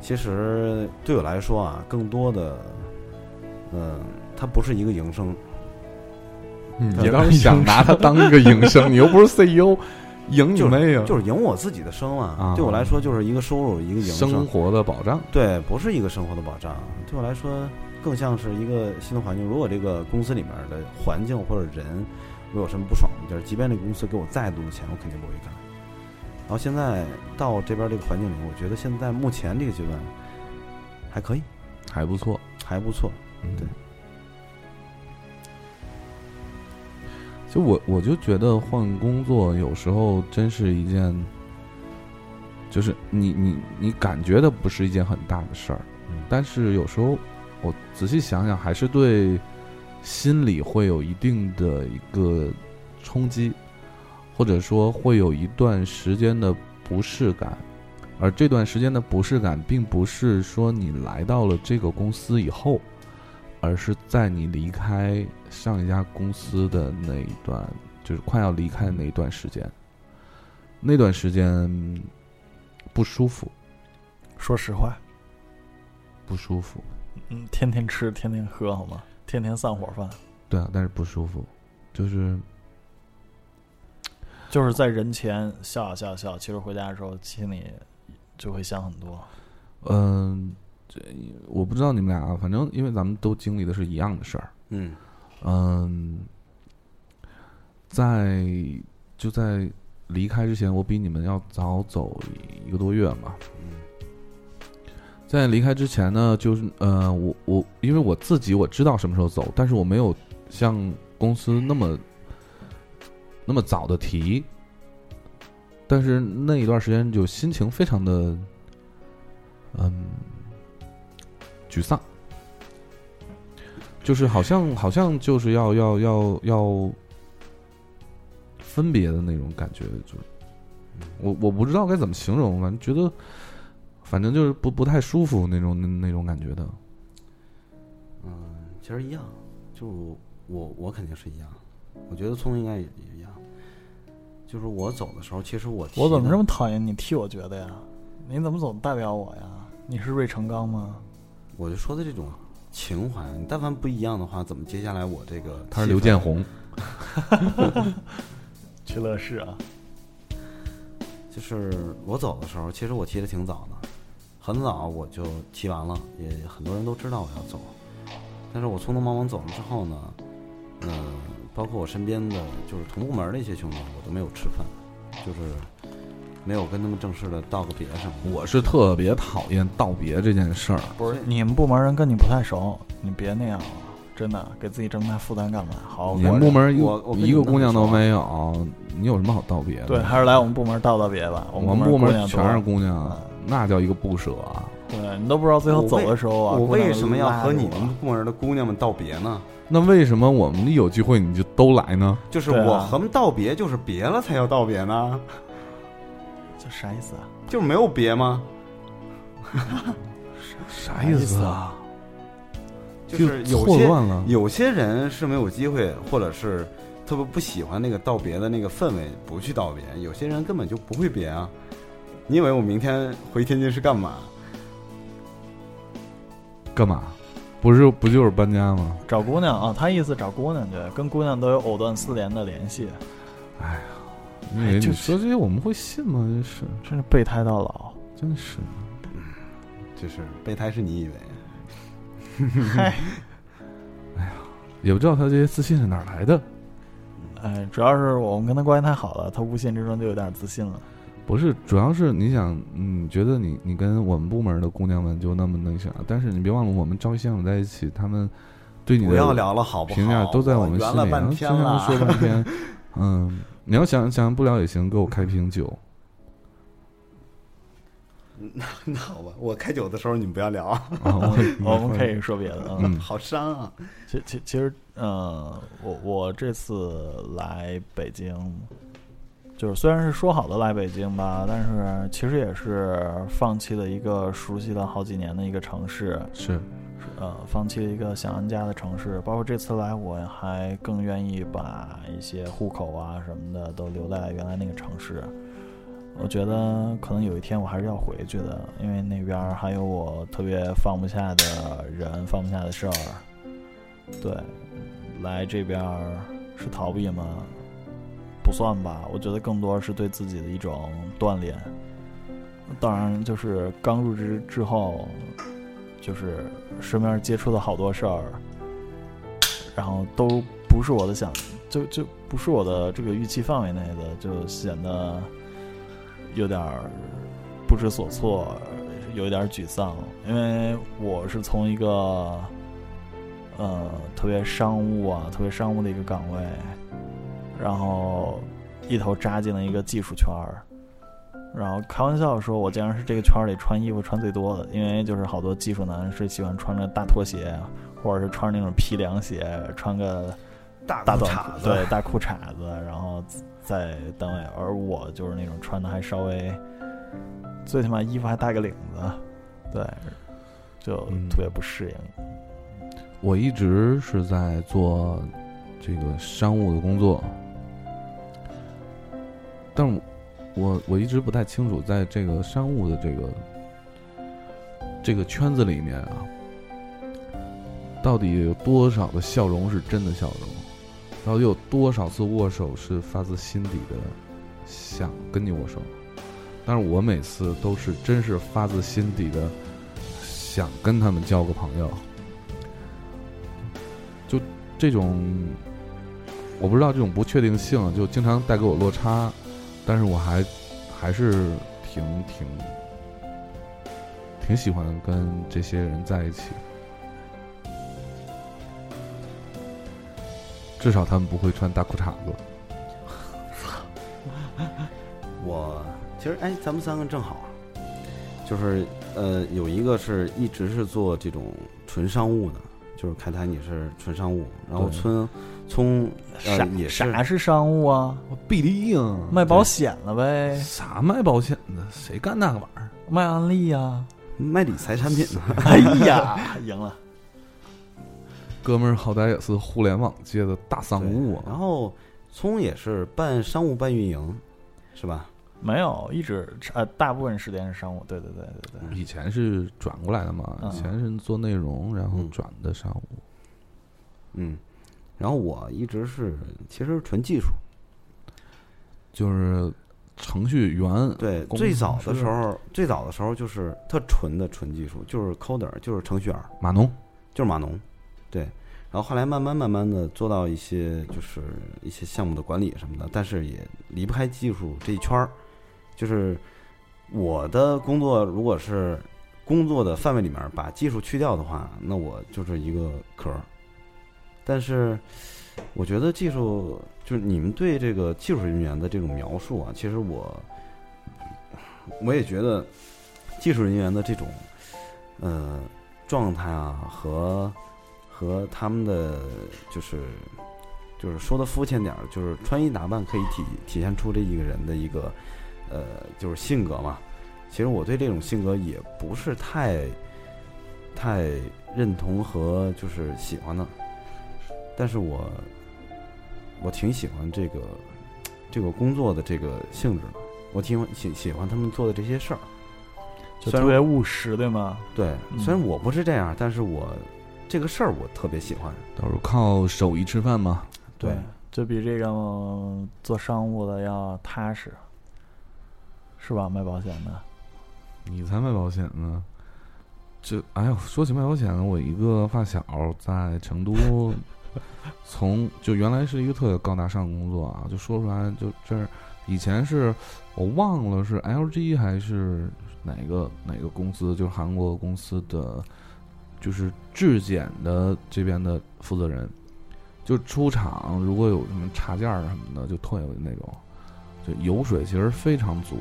其实对我来说啊，更多的，嗯、它不是一个营生，嗯你倒是想拿它当一个营生，你又不是 CEO，赢你妹呀！就是赢我自己的生嘛。啊对我来说，就是一个收入，一个营生生。活的保障。对，不是一个生活的保障。对我来说，更像是一个新的环境。如果这个公司里面的环境或者人，我有什么不爽的地儿，即便这个公司给我再多的钱，我肯定不会干。然后现在到这边这个环境里，我觉得现在目前这个阶段还可以，还不错，还不错。嗯对。就我我就觉得换工作有时候真是一件，就是你你你感觉的不是一件很大的事儿，嗯但是有时候我仔细想想，还是对心理会有一定的一个冲击，或者说会有一段时间的不适感，而这段时间的不适感，并不是说你来到了这个公司以后，而是在你离开上一家公司的那一段，就是快要离开的那一段时间，那段时间不舒服，说实话，不舒服，嗯，天天吃，天天喝，好吗？天天散伙饭，对啊，但是不舒服，就是就是在人前笑笑笑，其实回家的时候心里就会想很多。嗯，这我不知道你们俩啊，反正因为咱们都经历的是一样的事儿，嗯嗯，在就在离开之前，我比你们要早走一个多月嘛。嗯在离开之前呢，就是呃，我我因为我自己我知道什么时候走，但是我没有像公司那么那么早的提。但是那一段时间就心情非常的嗯沮丧，就是好像好像就是要要要要分别的那种感觉，就是我我不知道该怎么形容，反正觉得反正就是不不太舒服那种那种感觉的。嗯，其实一样，就我我肯定是一样，我觉得聪应该也也一样。就是我走的时候，其实我我怎么这么讨厌你替我觉得呀？你怎么总代表我呀？你是芮成钢吗？我就说的这种情怀，你但凡不一样的话，怎么接下来我这个他是刘建宏，<laughs> 去乐视啊，就是我走的时候，其实我提的挺早的，很早我就提完了，也很多人都知道我要走。但是我匆匆忙忙走了之后呢，嗯、包括我身边的就是同部门的一些兄弟，我都没有吃饭，就是没有跟他们正式的道个别什么的。我是特别讨厌道别这件事儿。不是你们部门人跟你不太熟，你别那样了，真的给自己这么大负担干嘛？好好你们部门一我我一个姑娘都没有，你有什么好道别的？对，还是来我们部门道道别吧。我们们部门全是姑娘，那叫一个不舍啊！对你都不知道最后走的时候啊，我为什么要和你们部门的姑娘们道别呢？那为什么我们一有机会你就都来呢？就是对啊我和们道别，就是别了才要道别呢，这啥意思啊？就是没有别吗？<laughs> 啥意思啊？就是有错些乱了。有些人是没有机会，或者是特别不喜欢那个道别的那个氛围，不去道别。有些人根本就不会别啊。你以为我明天回天津是干嘛？干嘛？不是不就是搬家吗？找姑娘啊，他意思找姑娘去，跟姑娘都有藕断丝连的联系，哎呀，你以为就你说这些我们会信吗？真是，真是备胎到老。真是。就是备胎是你以为？嗨，也不知道他这些自信是哪儿来的。哎，主要是我们跟他关系太好了，他无形之中就有点自信了。不是，主要是你想，嗯，觉得你你跟我们部门的姑娘们就那么那啥，但是你别忘了，我们朝夕相处在一起，他们对你的不要聊了好不好？评价都在我们心里，圆了半然后经常天了，说半天。嗯，你要想想不聊也行，给我开瓶酒。那那好吧，我开酒的时候你们不要聊我我们可以说别的。嗯，嗯好伤啊。其其其实，呃，我我这次来北京，就是虽然是说好的来北京吧，但是其实也是放弃了一个熟悉了好几年的一个城市，是呃，放弃了一个想安家的城市。包括这次来，我还更愿意把一些户口啊什么的都留在原来那个城市。我觉得可能有一天我还是要回去的，因为那边儿还有我特别放不下的人，放不下的事儿。对，来这边儿是逃避吗？不算吧，我觉得更多是对自己的一种锻炼。当然，就是刚入职之后，就是身边接触的好多事儿，然后都不是我的想，就就不是我的这个预期范围内的，就显得有点不知所措，有一点沮丧，因为我是从一个呃特别商务啊、特别商务的一个岗位，然后一头扎进了一个技术圈儿。然后开玩笑说，我竟然是这个圈儿里穿衣服穿最多的，因为就是好多技术男是喜欢穿着大拖鞋，或者是穿着那种皮凉鞋，穿个大大短裤衩子，对大裤衩子，然后在单位，而我就是那种穿的还稍微，最起码衣服还带个领子，对，就嗯特别不适应。我一直是在做这个商务的工作，但是我我一直不太清楚，在这个商务的这个这个圈子里面啊，到底有多少的笑容是真的笑容，到底有多少次握手是发自心底的想跟你握手，但是我每次都是真是发自心底的想跟他们交个朋友。就这种我不知道这种不确定性，就经常带给我落差，但是我还还是挺挺挺喜欢跟这些人在一起，至少他们不会穿大裤衩子。我其实哎，咱们三个正好，就是呃，有一个是一直是做这种纯商务的，就是凯台你是纯商务，然后村聪呃啥也是啥是商务啊？必利呀，卖保险了呗，啥卖保险的？谁干那个玩意儿？卖安利呀、卖理财产品的，<laughs> 哎呀，赢了。哥们儿好歹也是互联网界的大商务啊。然后聪也是半商务半运营，是吧？没有，一直呃，大部分时间是商务。对对对对对。以前是转过来的嘛，嗯以前是做内容，然后嗯转的商务。嗯，然后我一直是其实纯技术，就是程序员，对，最早的时候，最早的时候就是特纯的纯技术，就是 coder，就是程序员，码农，就是码农，对。然后后来慢慢慢慢的做到一些就是一些项目的管理什么的，但是也离不开技术这一圈儿。就是我的工作如果是工作的范围里面把技术去掉的话，那我就是一个壳儿。但是我觉得技术就是你们对这个技术人员的这种描述啊，其实我我也觉得技术人员的这种呃状态啊和和他们的就是就是说的肤浅点儿，就是穿衣打扮可以体体现出这一个人的一个呃就是性格嘛。其实我对这种性格也不是太太认同和就是喜欢的，但是我我挺喜欢这个这个工作的这个性质的，我挺喜喜欢他们做的这些事儿。就特别务实，对吗？对，嗯虽然我不是这样，但是我这个事儿我特别喜欢。都是靠手艺吃饭嘛。对，就比这个做商务的要踏实，是吧？卖保险的，你才卖保险呢。这哎呦，说起卖保险呢，我一个发小在成都，<laughs> 从就原来是一个特别高大上的工作啊，就说出来就这儿，以前是我忘了是 LG 还是哪个哪个公司，就是韩国公司的就是质检的这边的负责人，就出厂如果有什么插件儿什么的就退回去那种，就油水其实非常足。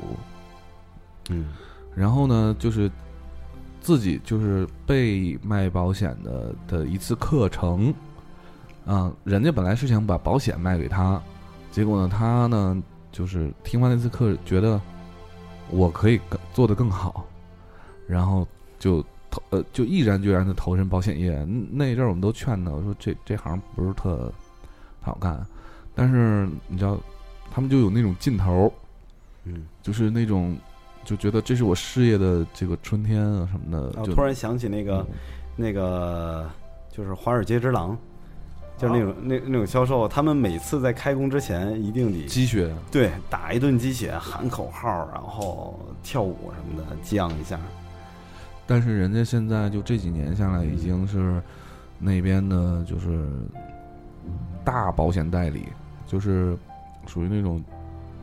嗯然后呢，就是自己就是被卖保险的的一次课程，啊、人家本来是想把保险卖给他，结果呢，他呢就是听完那次课，觉得我可以更做得更好，然后就投呃就毅然决然的投身保险业。那那阵儿我们都劝他，我说这这行不是特特好干，但是你知道，他们就有那种劲头儿，嗯。就是那种就觉得这是我事业的这个春天啊什么的，就突然想起那个那个就是华尔街之狼，就是那种、那那种销售，他们每次在开工之前一定得积血，对打一顿鸡血，喊口号，然后跳舞什么的，激昂一下。但是人家现在就这几年下来，已经是那边的，就是大保险代理，就是属于那种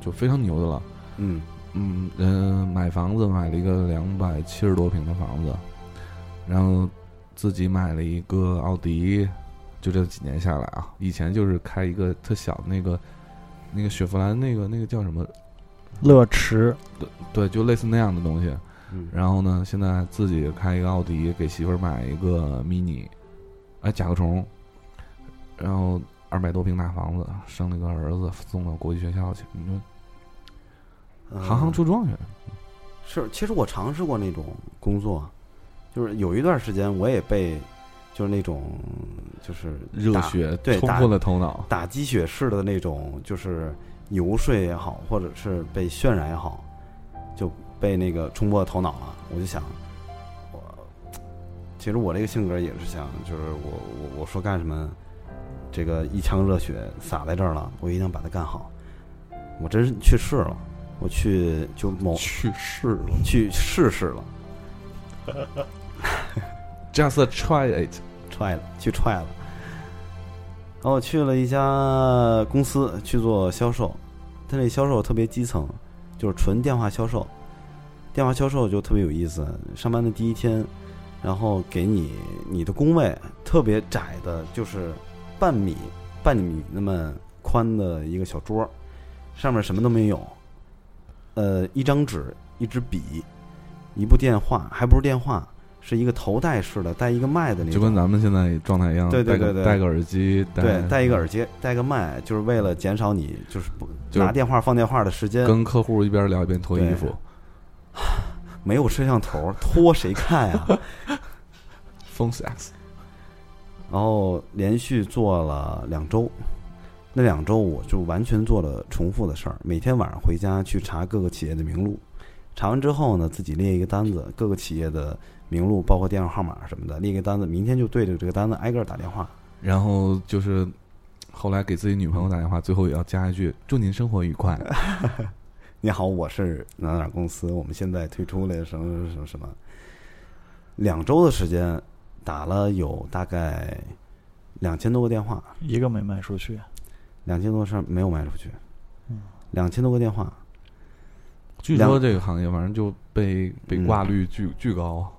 就非常牛的了。嗯嗯，人买房子买了一个两百七十多平的房子，然后自己买了一个奥迪，就这几年下来啊，以前就是开一个特小的那个那个雪佛兰那个那个叫什么？乐驰对对，就类似那样的东西。嗯，然后呢，现在自己开一个奥迪，给媳妇儿买一个 mini，哎，甲壳虫，然后二百多平大房子，生了个儿子，送到国际学校去。你说呃行行出状元，是，其实我尝试过那种工作，就是有一段时间我也被就是那种就是热血对冲破了头脑。打鸡血式的那种，就是游说也好，或者是被渲染也好，就被那个冲破头脑了。我就想，我其实我这个性格也是想，就是我我我说干什么，这个一腔热血洒在这儿了，我一定把它干好。我真是去试了，我去就某去世了去试试了，<laughs>，just try it，try 了，去 try 了。然后去了一家公司去做销售，他那销售特别基层，就是纯电话销售。电话销售就特别有意思，上班的第一天，然后给你你的工位特别窄的，就是半米半米那么宽的一个小桌，上面什么都没有，呃，一张纸、一支笔、一部电话，还不是电话，是一个头戴式的，带一个麦的那种，就跟咱们现在状态一样，对对对对戴个耳机，对，戴一个耳机，戴个麦，就是为了减少你就是不就拿电话放电话的时间。跟客户一边聊一边脱衣服，没有摄像头，脱谁看呀？phone sex。然后连续做了两周，那两周我就完全做了重复的事儿，每天晚上回家去查各个企业的名录，查完之后呢，自己列一个单子，各个企业的名录，包括电话号码什么的，列个单子，明天就对着这个单子挨个打电话。然后就是后来给自己女朋友打电话，最后也要加一句“祝您生活愉快 <laughs> 你好，我是哪哪公司，我们现在推出了什么什么什么。两周的时间，打了有大概两千多个电话，一个没卖出去，两千多个事儿没有卖出去嗯，两千多个电话，”。据说这个行业反正就被被嗯挂率巨巨高，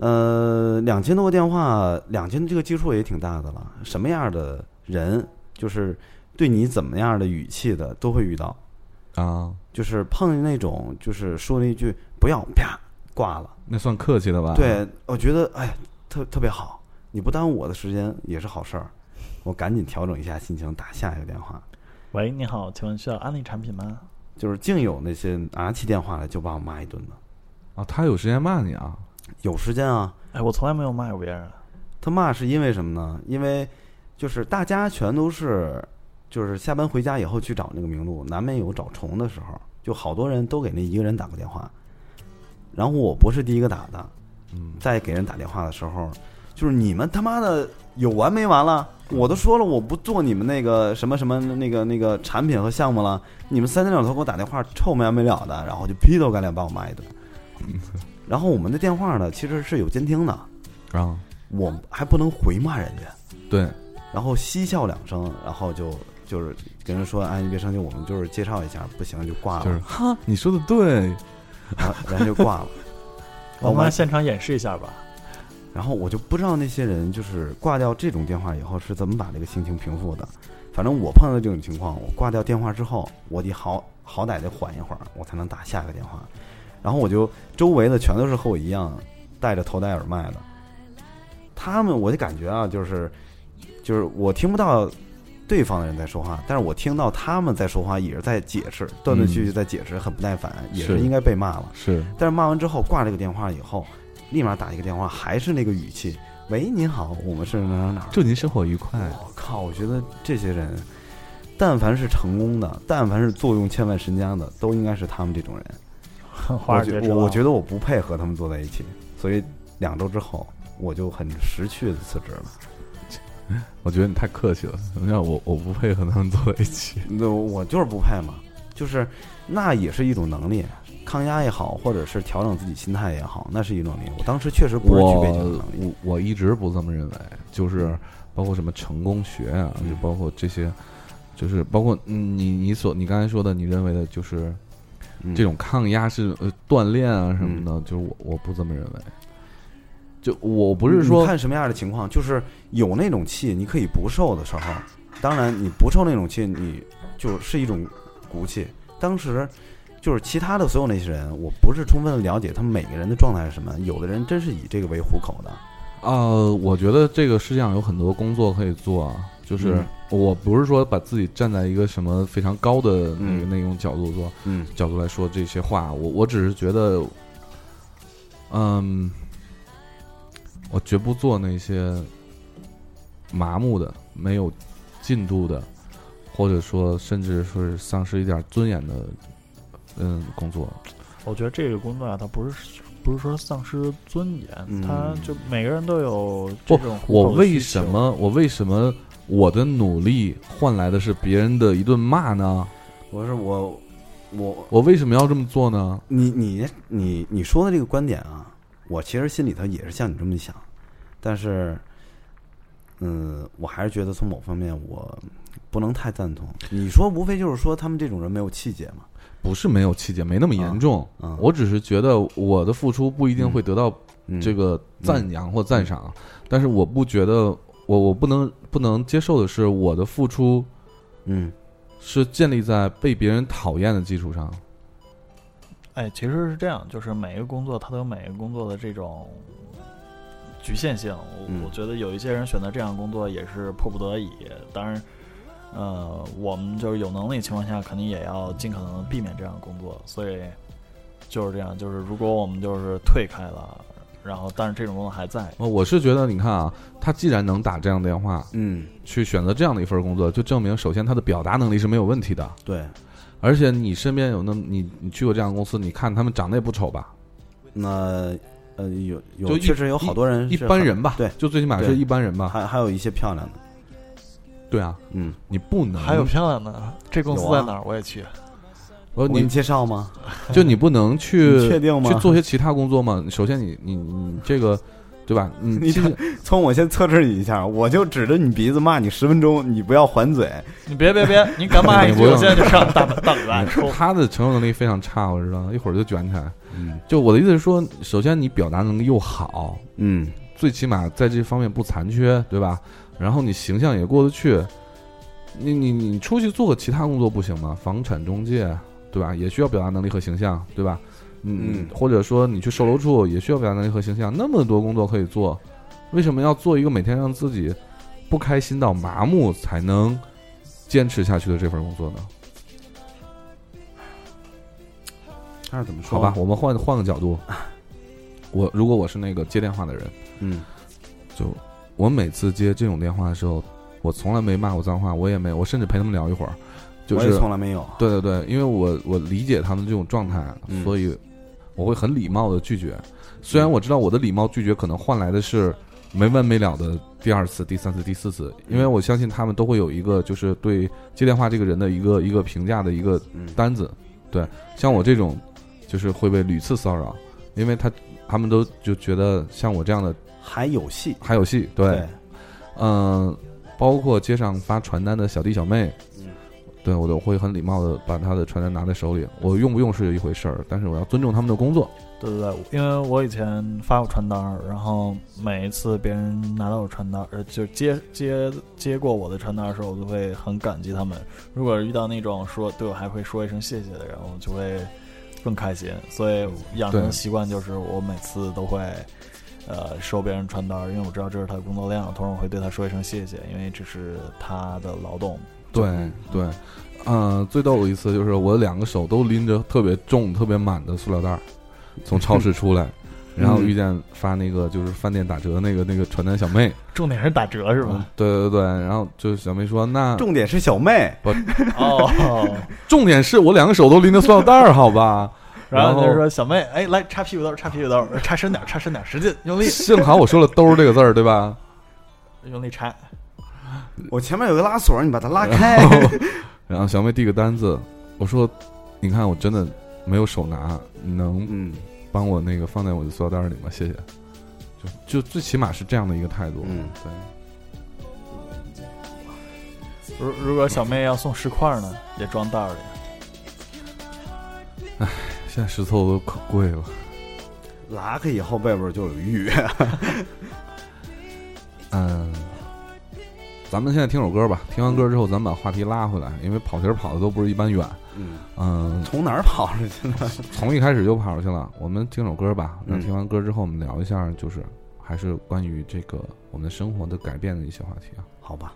呃，两千多个电话，两千这个基数也挺大的了。什么样的人，就是对你怎么样的语气的，都会遇到。啊，就是碰见那种，就是说了一句“不要”，啪挂了。那算客气的吧？对，我觉得哎，特特别好，你不耽误我的时间也是好事儿。我赶紧调整一下心情，打下一个电话。喂，你好，请问需要安利产品吗？就是竟有那些拿起电话来就把我骂一顿的，啊，他有时间骂你啊，有时间啊。哎，我从来没有骂过别人。他骂是因为什么呢？因为就是大家全都是，就是下班回家以后去找那个名录，难免有找虫的时候，就好多人都给那一个人打过电话，然后我不是第一个打的，嗯，在给人打电话的时候，就是你们他妈的有完没完了？我都说了我不做你们那个什么什么那个那个产品和项目了，你们三天两头给我打电话，臭没完没了的，然后就劈头盖脸把我骂一顿。<laughs> 然后我们的电话呢，其实是有监听的，啊，我还不能回骂人家，对，然后嬉笑两声，然后就就是跟人说，哎，你别生气，我们就是介绍一下，不行就挂了，就是哈，你说的对，然后人家就挂了。<laughs> 我们完现场演示一下吧。然后我就不知道那些人就是挂掉这种电话以后是怎么把这个心情平复的。反正我碰到这种情况，我挂掉电话之后，我得好好歹得缓一会儿，我才能打下一个电话。然后我就周围的全都是和我一样戴着头戴耳麦的，他们我就感觉啊，就是就是我听不到对方的人在说话，但是我听到他们在说话，也是在解释，断断续续在解释，很不耐烦，也是是应该被骂了。是但是骂完之后挂这个电话以后，立马打一个电话，还是那个语气：“喂，您好，我们是哪哪哪。”祝您生活愉快。我靠！我觉得这些人，但凡是成功的，但凡是坐拥千万身家的，都应该是他们这种人。华尔街之狼我觉我我觉得我不配和他们坐在一起，所以两周之后我就很识趣的辞职了。<laughs> 我觉得你太客气了，什么叫我我不配和他们坐在一起。<laughs> 那我就是不配嘛，就是那也是一种能力，抗压也好，或者是调整自己心态也好，那是一种能力。我当时确实不是具备这种我能力。我我一直不这么认为，就是包括什么成功学啊，嗯就包括这些，就是包括嗯你你所你刚才说的，你认为的就是嗯这种抗压是呃锻炼啊什么的，就是我我不这么认为。就我不是说看什么样的情况，就是有那种气，你可以不受的时候，当然你不受那种气，你就是一种骨气。当时就是其他的所有那些人，我不是充分的了解他们每个人的状态是什么，有的人真是以这个为糊口的。呃，我觉得这个世界上有很多工作可以做啊，就是嗯。我不是说把自己站在一个什么非常高的那个、嗯。那种角度做嗯。角度来说这些话，我我只是觉得，嗯，我绝不做那些麻木的、没有进度的，或者说甚至说是丧失一点尊严的，嗯，工作。我觉得这个工作啊，它不是不是说丧失尊严，嗯。它就每个人都有这不种，糊我为什么我为什么我的努力换来的是别人的一顿骂呢？我是我我我为什么要这么做呢？你你你你说的这个观点啊，我其实心里头也是像你这么想，但是，嗯，我还是觉得从某方面我不能太赞同。你说无非就是说他们这种人没有气节嘛，不是没有气节，没那么严重。嗯，我只是觉得我的付出不一定会得到嗯这个赞扬或赞赏，但是我不觉得我我不能不能接受的是我的付出嗯是建立在被别人讨厌的基础上。哎，其实是这样，就是每一个工作它都有每一个工作的这种局限性。我、嗯我觉得有一些人选择这样工作也是迫不得已。当然，呃，我们就是有能力的情况下，肯定也要尽可能的避免这样的工作。所以就是这样，就是如果我们就是退开了，然后但是这种工作还在，我我是觉得，你看啊，他既然能打这样的电话，嗯，去选择这样的一份工作，就证明首先他的表达能力是没有问题的。对，而且你身边有那么你你去过这样的公司，你看他们长得也不丑吧？那呃有有确实有好多人一般人吧，对，就最起码是一般人吧。还还有一些漂亮的，对啊，嗯，你不能还有漂亮的，这公司在哪儿？我也去。我给你介绍吗？<laughs> 就你不能去 <laughs> 确定吗去做些其他工作吗？首先你你你这个对吧？你 <laughs> 你从我先测试你一下，我就指着你鼻子骂你十分钟，你不要还嘴。你别别别，你敢骂一句，我现在就上大大嘴巴。他的承受能力非常差，我知道，一会儿就卷起来。嗯就我的意思是说，首先你表达能力又好，嗯最起码在这方面不残缺，对吧？然后你形象也过得去，你你你出去做个其他工作不行吗？房产中介，对吧？也需要表达能力和形象，对吧？嗯嗯，或者说你去售楼处也需要表达能力和形象，那么多工作可以做，为什么要做一个每天让自己不开心到麻木才能坚持下去的这份工作呢？他是怎么说？好吧，，我们换换个角度，<laughs> 我如果我是那个接电话的人，嗯就我每次接这种电话的时候，我从来没骂过脏话，我也没有，我甚至陪他们聊一会儿，就我也是从来没有。对对对，因为我我理解他们这种状态，嗯所以我会很礼貌的拒绝。虽然我知道我的礼貌拒绝可能换来的是没完没了的第二次、第三次、第四次，因为我相信他们都会有一个就是对接电话这个人的一个一个评价的一个嗯单子。对，像我这种就是会被屡次骚扰，因为他他们都就觉得像我这样的还有戏。还有戏，对，对，嗯、包括街上发传单的小弟小妹，嗯对我都会很礼貌的把他的传单拿在手里。我用不用是一回事儿，但是我要尊重他们的工作。对对对，因为我以前发过传单儿，然后每一次别人拿到我传单儿，呃，就接接接过我的传单儿的时候，我都会很感激他们。如果遇到那种说对我还会说一声谢谢的人，我就会更开心。所以养成的习惯就是我每次都会。呃，收别人传单儿，因为我知道这是他的工作量，同时我会对他说一声谢谢，因为这是他的劳动。对对，嗯、最逗的一次就是我两个手都拎着特别重、特别满的塑料袋儿，从超市出来，<laughs> 然后遇见发那个就是饭店打折那个那个传单小妹，重点是打折是嗯吧？对对对，然后就小妹说那重点是小妹不，<laughs> 哦，<laughs> 重点是我两个手都拎着塑料袋儿，好吧？然后然后就说小妹，哎，来插屁股兜，插屁股兜，插深点，插深点，使劲用力，幸好我说了“兜”这个字儿，对吧？用力插。我前面有个拉锁，你把它拉开。<laughs> 然后小妹递个单子，我说：“你看我真的没有手拿，你能嗯帮我那个放在我的塑料袋里吗？谢谢。就”就最起码是这样的一个态度。嗯，对。如如果小妹要送十块呢，也装袋儿里。现在石头都可贵了。拉开以后外边就有玉。<laughs> 嗯，咱们现在听首歌吧。听完歌之后，咱们把话题拉回来，因为跑题儿跑的都不是一般远。嗯，嗯，从哪儿跑出去的？<laughs> 从一开始就跑出去了。我们听首歌吧。那嗯听完歌之后，我们聊一下，就是还是关于这个我们的生活的改变的一些话题啊。好吧。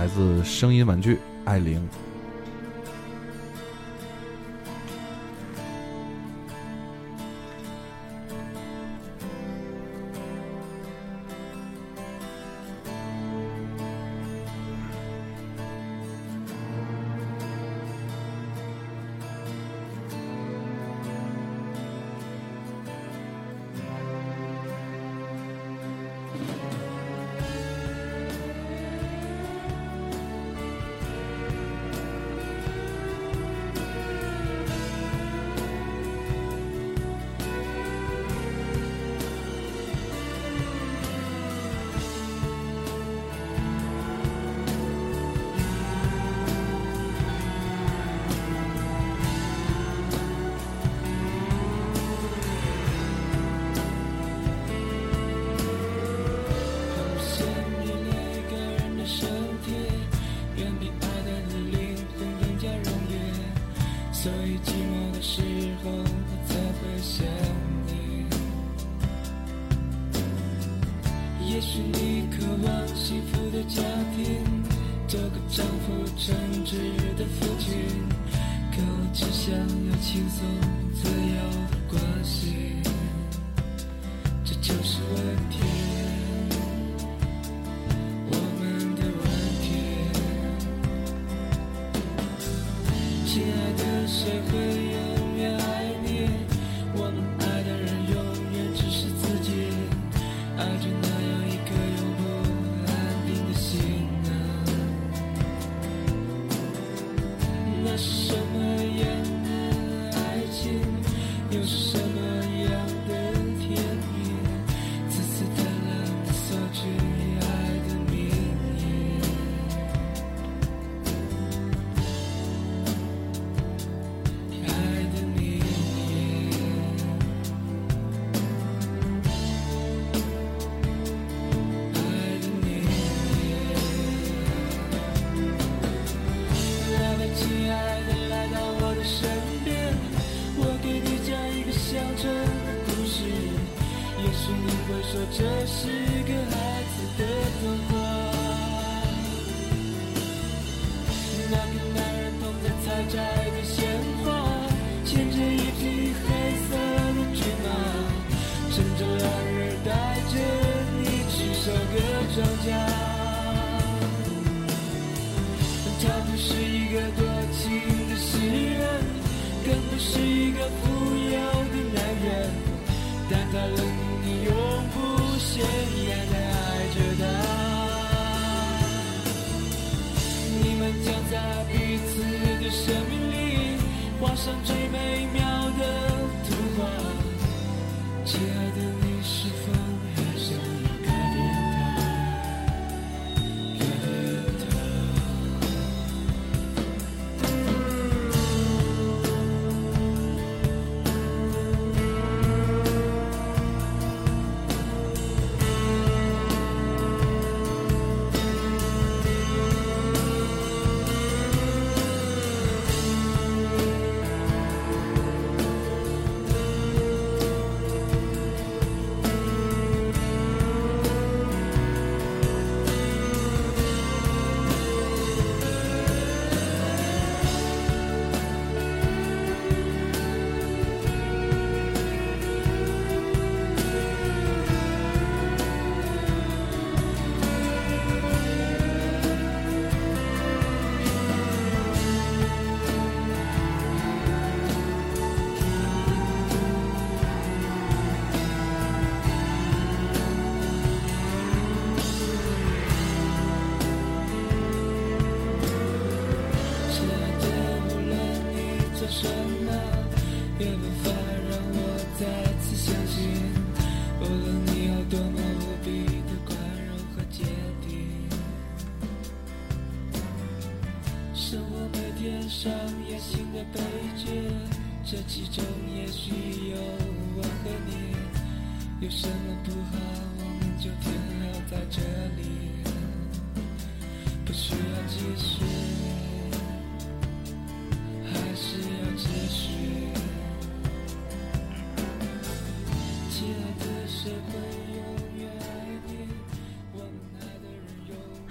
来自声音玩具艾琳。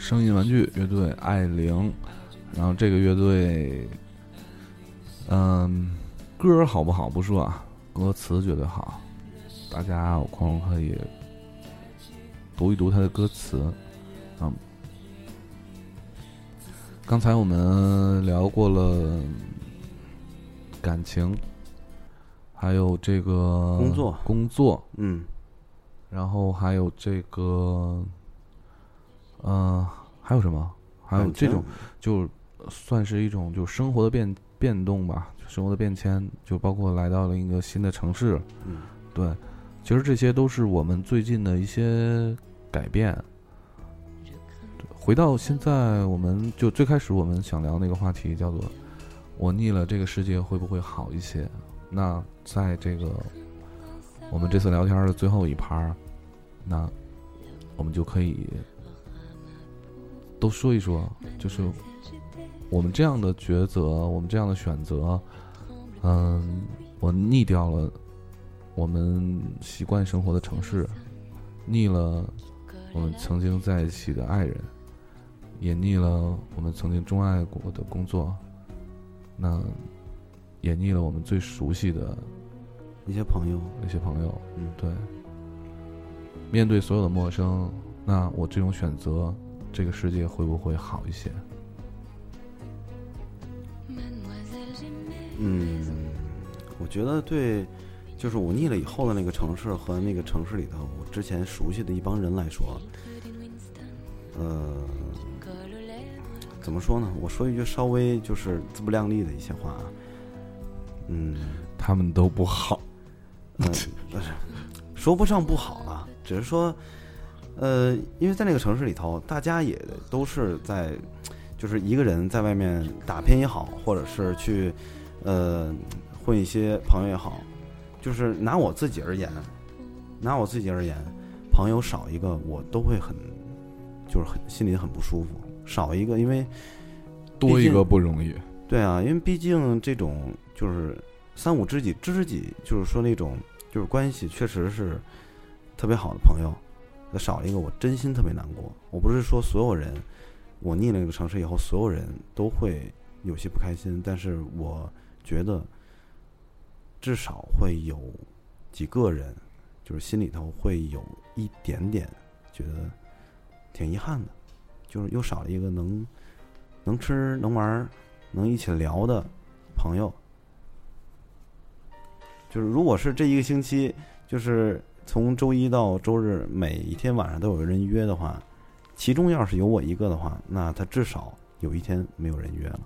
声音玩具乐队爱玲，然后这个乐队，嗯，歌好不好不说啊，歌词绝对好，大家有空可以读一读他的歌词嗯。刚才我们聊过了感情，还有这个工作工作，嗯，然后还有这个，嗯，还有什么？还有这种，就算是一种就生活的变变动吧，生活的变迁，就包括来到了一个新的城市，嗯，对，其实这些都是我们最近的一些改变。回到现在，我们就最开始我们想聊那个话题叫做“我腻了，这个世界会不会好一些？”那在这个我们这次聊天的最后一趴儿，那我们就可以都说一说，就是我们这样的抉择，我们这样的选择，嗯，我腻掉了我们习惯生活的城市，腻了我们曾经在一起的爱人，也腻了我们曾经钟爱过的工作，那也腻了我们最熟悉的一些朋友，一些朋友。嗯，对，面对所有的陌生，那我这种选择，这个世界会不会好一些？嗯，我觉得对，就是我腻了以后的那个城市和那个城市里头我之前熟悉的一帮人来说，呃，怎么说呢？我说一句稍微就是自不量力的一些话啊，嗯，他们都不好。嗯，不是，说不上不好了，只是说，呃，因为在那个城市里头，大家也都是在，就是一个人在外面打拼也好，或者是去，呃，混一些朋友也好，就是拿我自己而言，拿我自己而言，朋友少一个，我都会很，就是很心里很不舒服，少一个，因为多一个不容易。对啊，因为毕竟这种就是三五知己，知知己，就是说那种就是关系确实是特别好的朋友，那少了一个，我真心特别难过。我不是说所有人，我腻了这个城市以后，所有人都会有些不开心，但是我觉得至少会有几个人，就是心里头会有一点点觉得挺遗憾的，就是又少了一个能能吃能玩能一起聊的朋友。就是如果是这一个星期，就是从周一到周日，每一天晚上都有人约的话，其中要是有我一个的话，那他至少有一天没有人约了。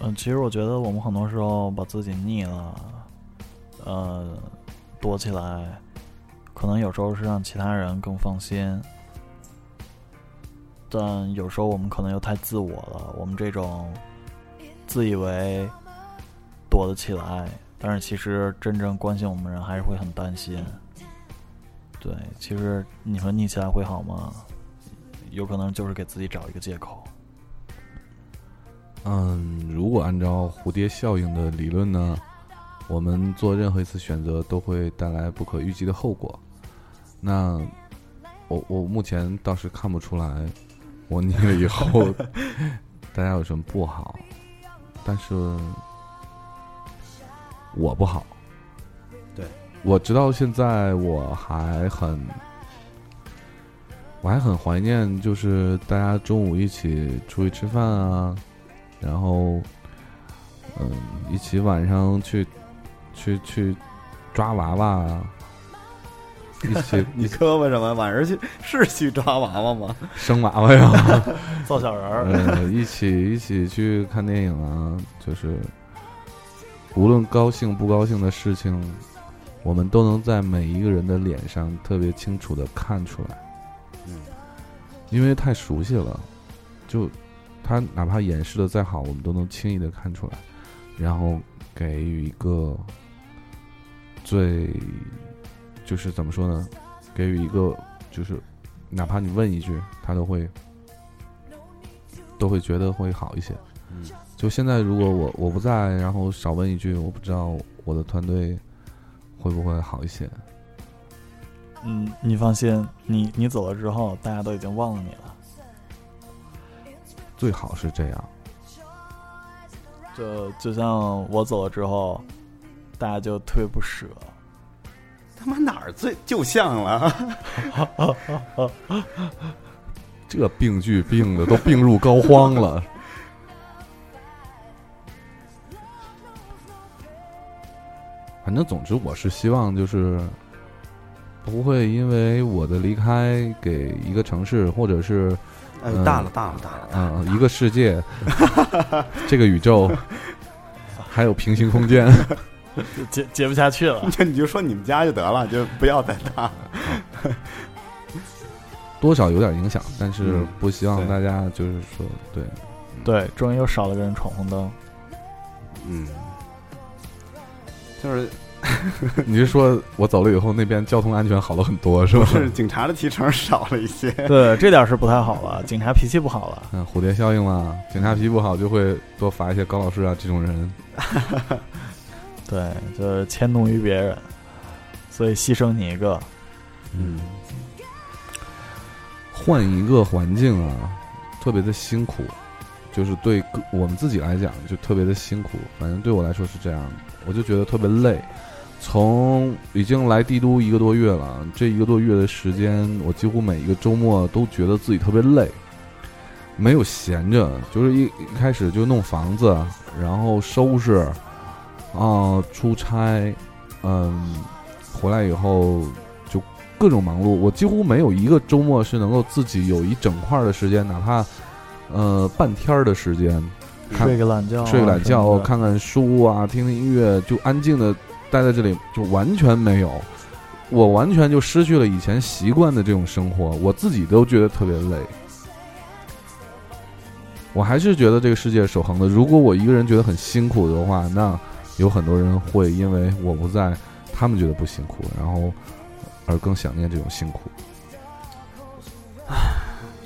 嗯，其实我觉得我们很多时候把自己腻了，呃，躲起来，可能有时候是让其他人更放心，但有时候我们可能又太自我了。我们这种自以为躲得起来，但是其实真正关心我们人还是会很担心。对，其实你说逆起来会好吗？有可能就是给自己找一个借口。嗯，如果按照蝴蝶效应的理论呢，我们做任何一次选择都会带来不可预计的后果。那我我目前倒是看不出来，我 <laughs> 腻了以后 <laughs> 大家有什么不好，但是我不好。对，我直到现在我还很。我还很怀念，就是大家中午一起出去吃饭啊，然后，嗯，一起晚上去，去去抓娃娃啊，一起 <laughs> 你磕巴什么？晚上去是去抓娃娃吗？生娃娃呀，<laughs> 造小人儿，呃，一起一起去看电影啊，就是无论高兴不高兴的事情，我们都能在每一个人的脸上特别清楚的看出来。嗯，因为太熟悉了，就他哪怕掩饰的再好，我们都能轻易的看出来，然后给予一个最就是怎么说呢？给予一个就是哪怕你问一句，他都会都会觉得会好一些。嗯，就现在，如果我我不在，然后少问一句，我不知道我的团队会不会好一些。嗯，你放心，你你走了之后，大家都已经忘了你了。最好是这样。就就像我走了之后，大家就特别不舍。他妈哪儿最就像了？<laughs> 这病句病的都病入膏肓了。反正总之，我是希望就是不会因为我的离开给一个城市或者是哎，嗯大了，大了，大了，啊嗯、一个世界、<laughs> 这个宇宙，<laughs> 还有平行空间，就接接不下去了。就 <laughs> 你就说你们家就得了，就不要再大。多少有点影响，但是嗯不希望大家就是说对。对，终于又少了个人闯红灯。嗯，就是 <laughs> 你是说我走了以后，那边交通安全好了很多，是吧？是警察的提成少了一些。对，这点是不太好了，警察脾气不好了。嗯，蝴蝶效应嘛，警察脾气不好就会多罚一些高老师啊这种人。<laughs> 对，就是迁怒于别人，所以牺牲你一个。嗯，换一个环境啊，特别的辛苦，就是对个我们自己来讲就特别的辛苦。反正对我来说是这样，我就觉得特别累。从已经来帝都一个多月了，这一个多月的时间，我几乎每一个周末都觉得自己特别累，没有闲着，就是一一开始就弄房子，然后收拾，啊、出差，嗯，回来以后就各种忙碌。我几乎没有一个周末是能够自己有一整块的时间，哪怕呃半天儿的时间，看睡个懒觉啊，睡个懒觉，看看书啊，听听音乐，就安静的待在这里，就完全没有。我完全就失去了以前习惯的这种生活，我自己都觉得特别累。我还是觉得这个世界是守恒的。如果我一个人觉得很辛苦的话，那有很多人会因为我不在，他们觉得不辛苦，然后而更想念这种辛苦。唉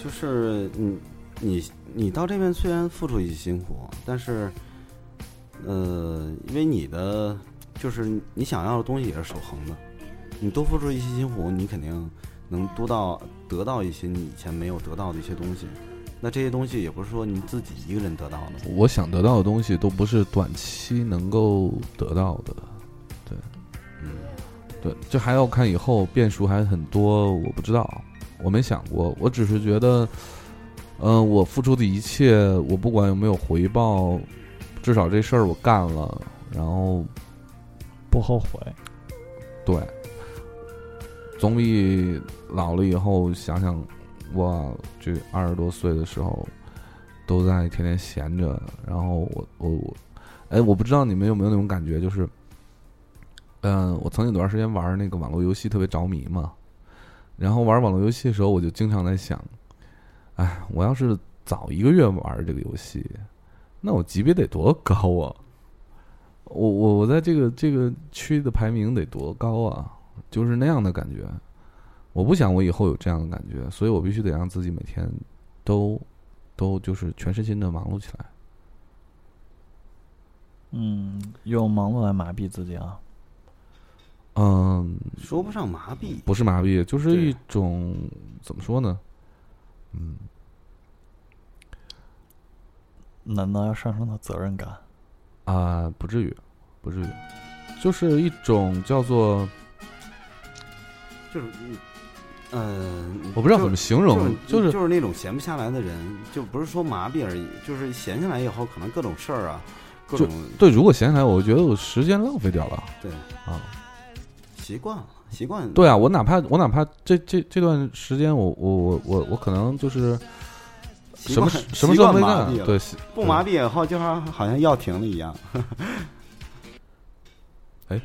就是你你你到这边虽然付出一些辛苦，但是，呃，因为你的就是你想要的东西也是守恒的，你多付出一些辛苦，你肯定能多到得到一些你以前没有得到的一些东西。那这些东西也不是说你自己一个人得到的，我想得到的东西都不是短期能够得到的。对嗯，对，这还要看以后变数还很多，我不知道，我没想过，我只是觉得，嗯、我付出的一切，我不管有没有回报，至少这事儿我干了，然后不后悔。对，总比老了以后想想，哇，这二十多岁的时候，都在天天闲着，然后我我我，哎，我不知道你们有没有那种感觉，就是，嗯、我曾经有段时间玩那个网络游戏特别着迷嘛，然后玩网络游戏的时候，我就经常在想，哎，我要是早一个月玩这个游戏，那我级别得多高啊！我我我在这个这个区的排名得多高啊？就是那样的感觉。我不想我以后有这样的感觉，所以我必须得让自己每天都都就是全身心的忙碌起来。嗯，用忙碌来麻痹自己啊。嗯，说不上麻痹，不是麻痹，就是一种怎么说呢？嗯，难道要上升到责任感？啊、不至于，不至于，就是一种叫做就是嗯，我不知道怎么形容，就就是就是那种闲不下来的人，就不是说麻痹而已，就是闲下来以后，可能各种事儿啊，各种对。如果闲下来，我觉得我时间浪费掉了对啊。习惯了，习惯对啊，我哪怕我哪怕这这这段时间我，我我我我可能就是什么什么时候没干对，不麻痹以后，就好好像药停了一样。<laughs> 哎，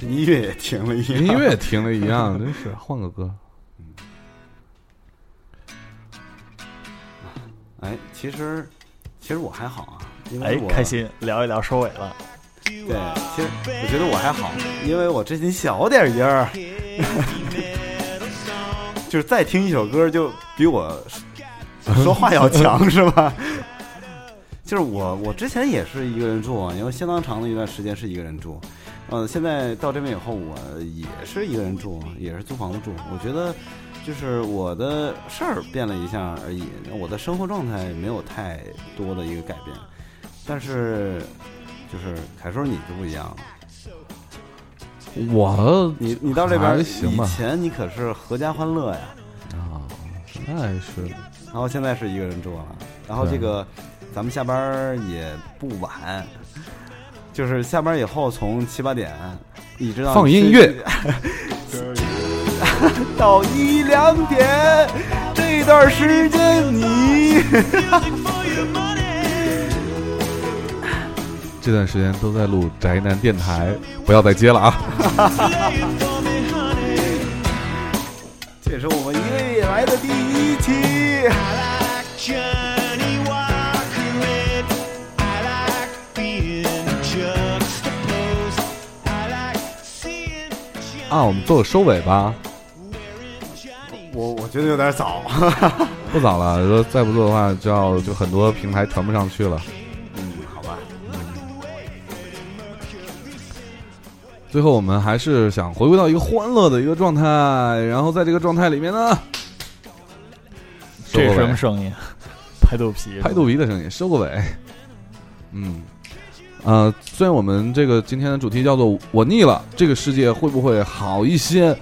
音乐也停了一样，<laughs> 音乐也停了一样，真是换个歌。哎，其实其实我还好啊，因为我，哎开。心，聊一聊收尾了。对，其实我觉得我还好，因为我之前小点音儿，<laughs> 就是再听一首歌就比我说话要强，是吧？<laughs> 就是我，我之前也是一个人住，因为相当长的一段时间是一个人住。呃，现在到这边以后，我也是一个人住，也是租房子住。我觉得，就是我的事儿变了一下而已，我的生活状态没有太多的一个改变。但是，就是凯叔你就不一样了，我你你到这边行吧以前你可是合家欢乐呀，啊，那是然后现在是一个人住了，然后这个咱们下班也不晚，就是下班以后从七八点一直到放音乐 <laughs> 到一两点，这段时间你 <laughs> 这段时间都在录宅男电台，不要再接了啊！这也是我们一个月以来的第一期。啊，我们做个收尾吧，我我觉得有点早，<laughs> 不早了，如果再不做的话，就要就很多平台传不上去了。最后，我们还是想回归到一个欢乐的一个状态，然后在这个状态里面呢，收这是什么声音？拍肚皮，拍肚皮的声音，收个尾。嗯，呃，虽然我们这个今天的主题叫做“我腻了”，这个世界会不会好一些？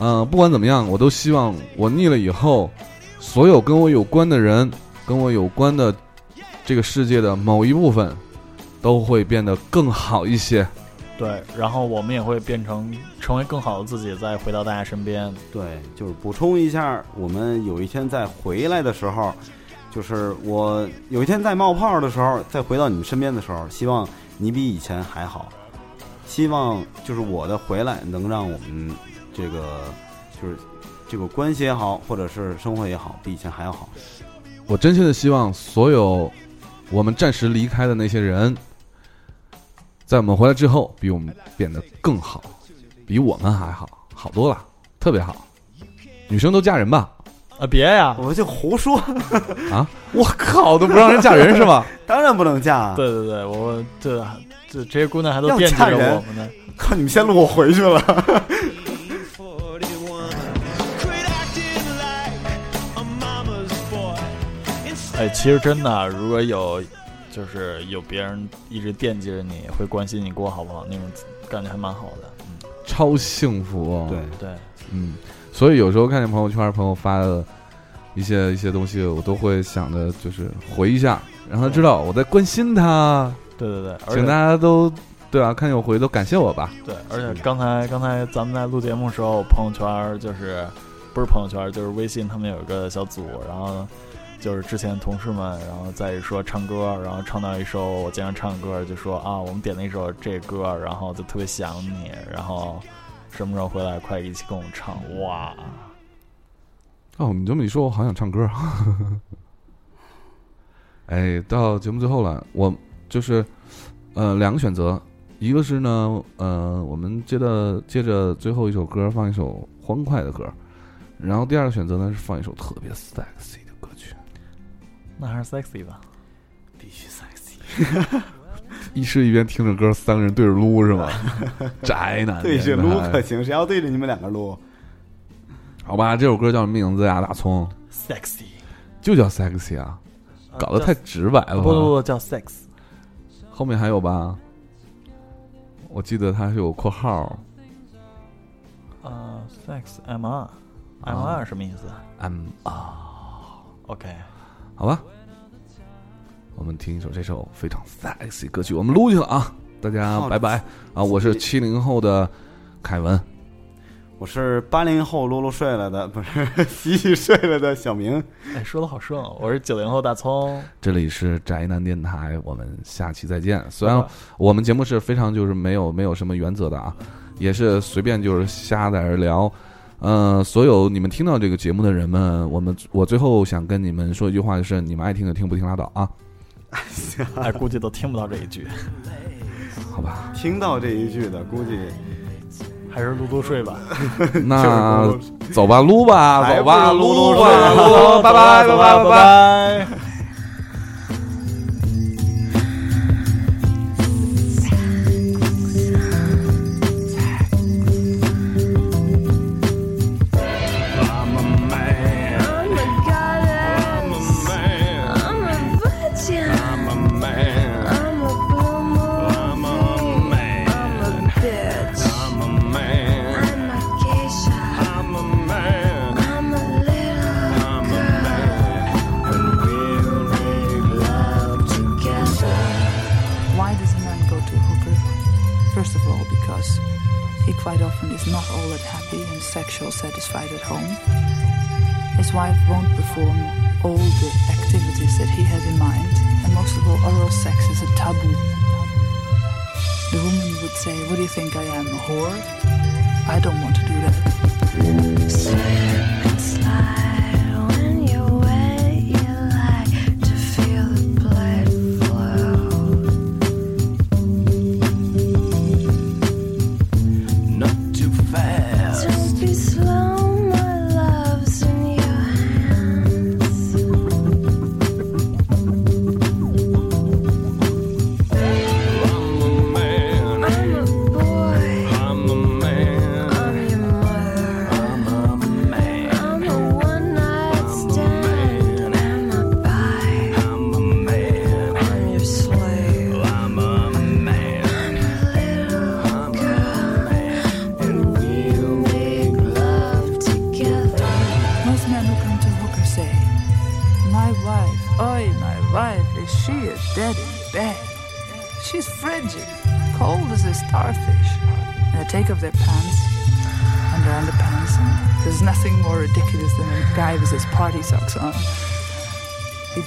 嗯、不管怎么样，我都希望我腻了以后，所有跟我有关的人，跟我有关的这个世界的某一部分，都会变得更好一些。对，然后我们也会变成成为更好的自己，再回到大家身边。对，就是补充一下，我们有一天再回来的时候，就是我有一天在冒泡的时候，再回到你们身边的时候，希望你比以前还好。希望就是我的回来能让我们这个就是这个关系也好，或者是生活也好，比以前还要好。我真心的希望所有我们暂时离开的那些人，在我们回来之后，比我们变得更好，比我们还好，好多了，特别好。女生都嫁人吧？啊，别呀！我就胡说，啊！<laughs> 我靠，都不让人嫁人是吧？<laughs> 当然不能嫁。对对对，我这这这些姑娘还都要惦记着嫁人我们呢。<laughs> 靠，你们先录，我回去了。哎，其实真的，如果有就是有别人一直惦记着你，会关心你过好不好，那种感觉还蛮好的。嗯，超幸福哦。对，对，嗯，所以有时候看见朋友圈朋友发的一些一些东西，我都会想着就是回一下，让他知道我在关心他。对对对，而请大家都对啊，看见我回都感谢我吧。对，而且刚才刚才咱们在录节目的时候，朋友圈就是不是朋友圈，就是微信，他们有一个小组，然后就是之前同事们，然后在说唱歌，然后唱到一首我经常唱的歌，就说啊，我们点了一首这歌，然后就特别想你，然后什么时候回来，快一起跟我唱，哇！哦，你这么一说，我好想唱歌。哎，到节目最后了，我就是呃两个选择，一个是呢，呃，我们接着接着最后一首歌放一首欢快的歌，然后第二个选择呢是放一首特别 sexy。那还是 sexy 吧。必须 sexy，<laughs> 一诗一边听着歌，三个人对着撸是吗？<laughs> 宅男对着撸可行，谁要对着你们两个撸？好吧，这首歌叫什么名字呀？大葱 sexy，就叫 sexy 啊，搞得太直白了。不不不叫 sex，后面还有吧？我记得它是有括号啊、sex M R M R 什么意思，M 啊，？OK，好吧。我们听一首这首非常 sexy 歌曲，我们撸去了啊！大家拜拜啊！我是七零后的凯文，我是八零后露露睡了的，不是 <laughs> 洗洗睡了的小明。哎，说的好顺哦。我是九零后大葱，这里是宅男电台，我们下期再见。虽然我们节目是非常就是没有没有什么原则的啊，也是随便就是瞎在这儿聊。呃，所有你们听到这个节目的人们，我们我最后想跟你们说一句话，就是你们爱听就听，不听拉倒啊，哎，估计都听不到这一句，好吧？<laughs> 听到这一句的，估计还是撸撸睡吧。<laughs> 那走吧，撸吧，走吧，撸撸睡撸，拜拜，拜拜，拜拜。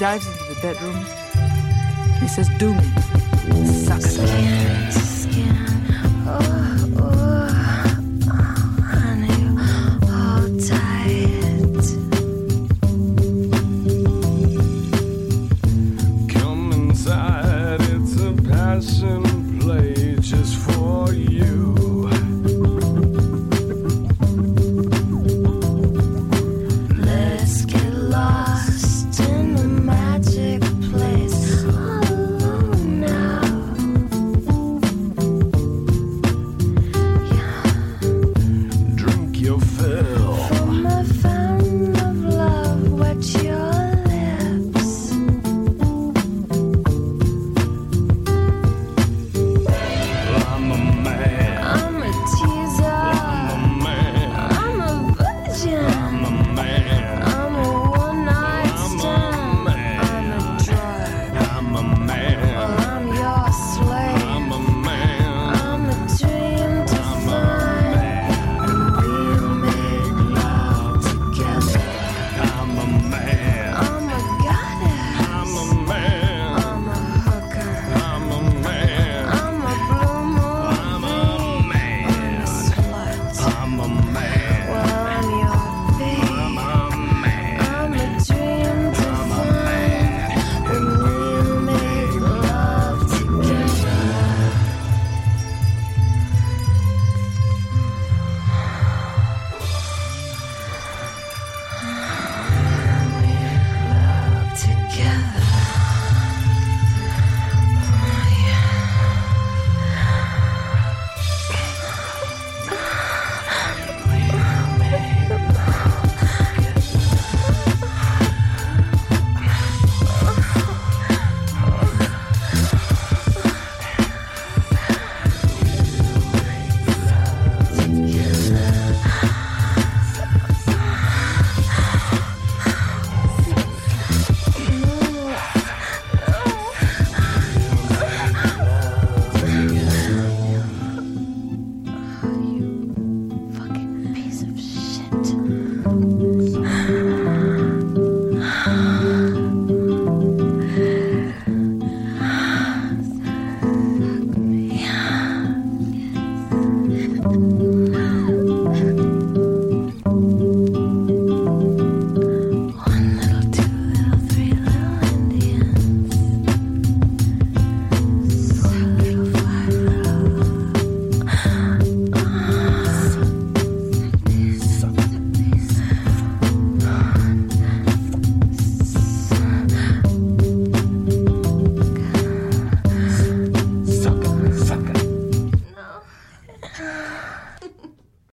Dives into the bedroom. He says, Do me.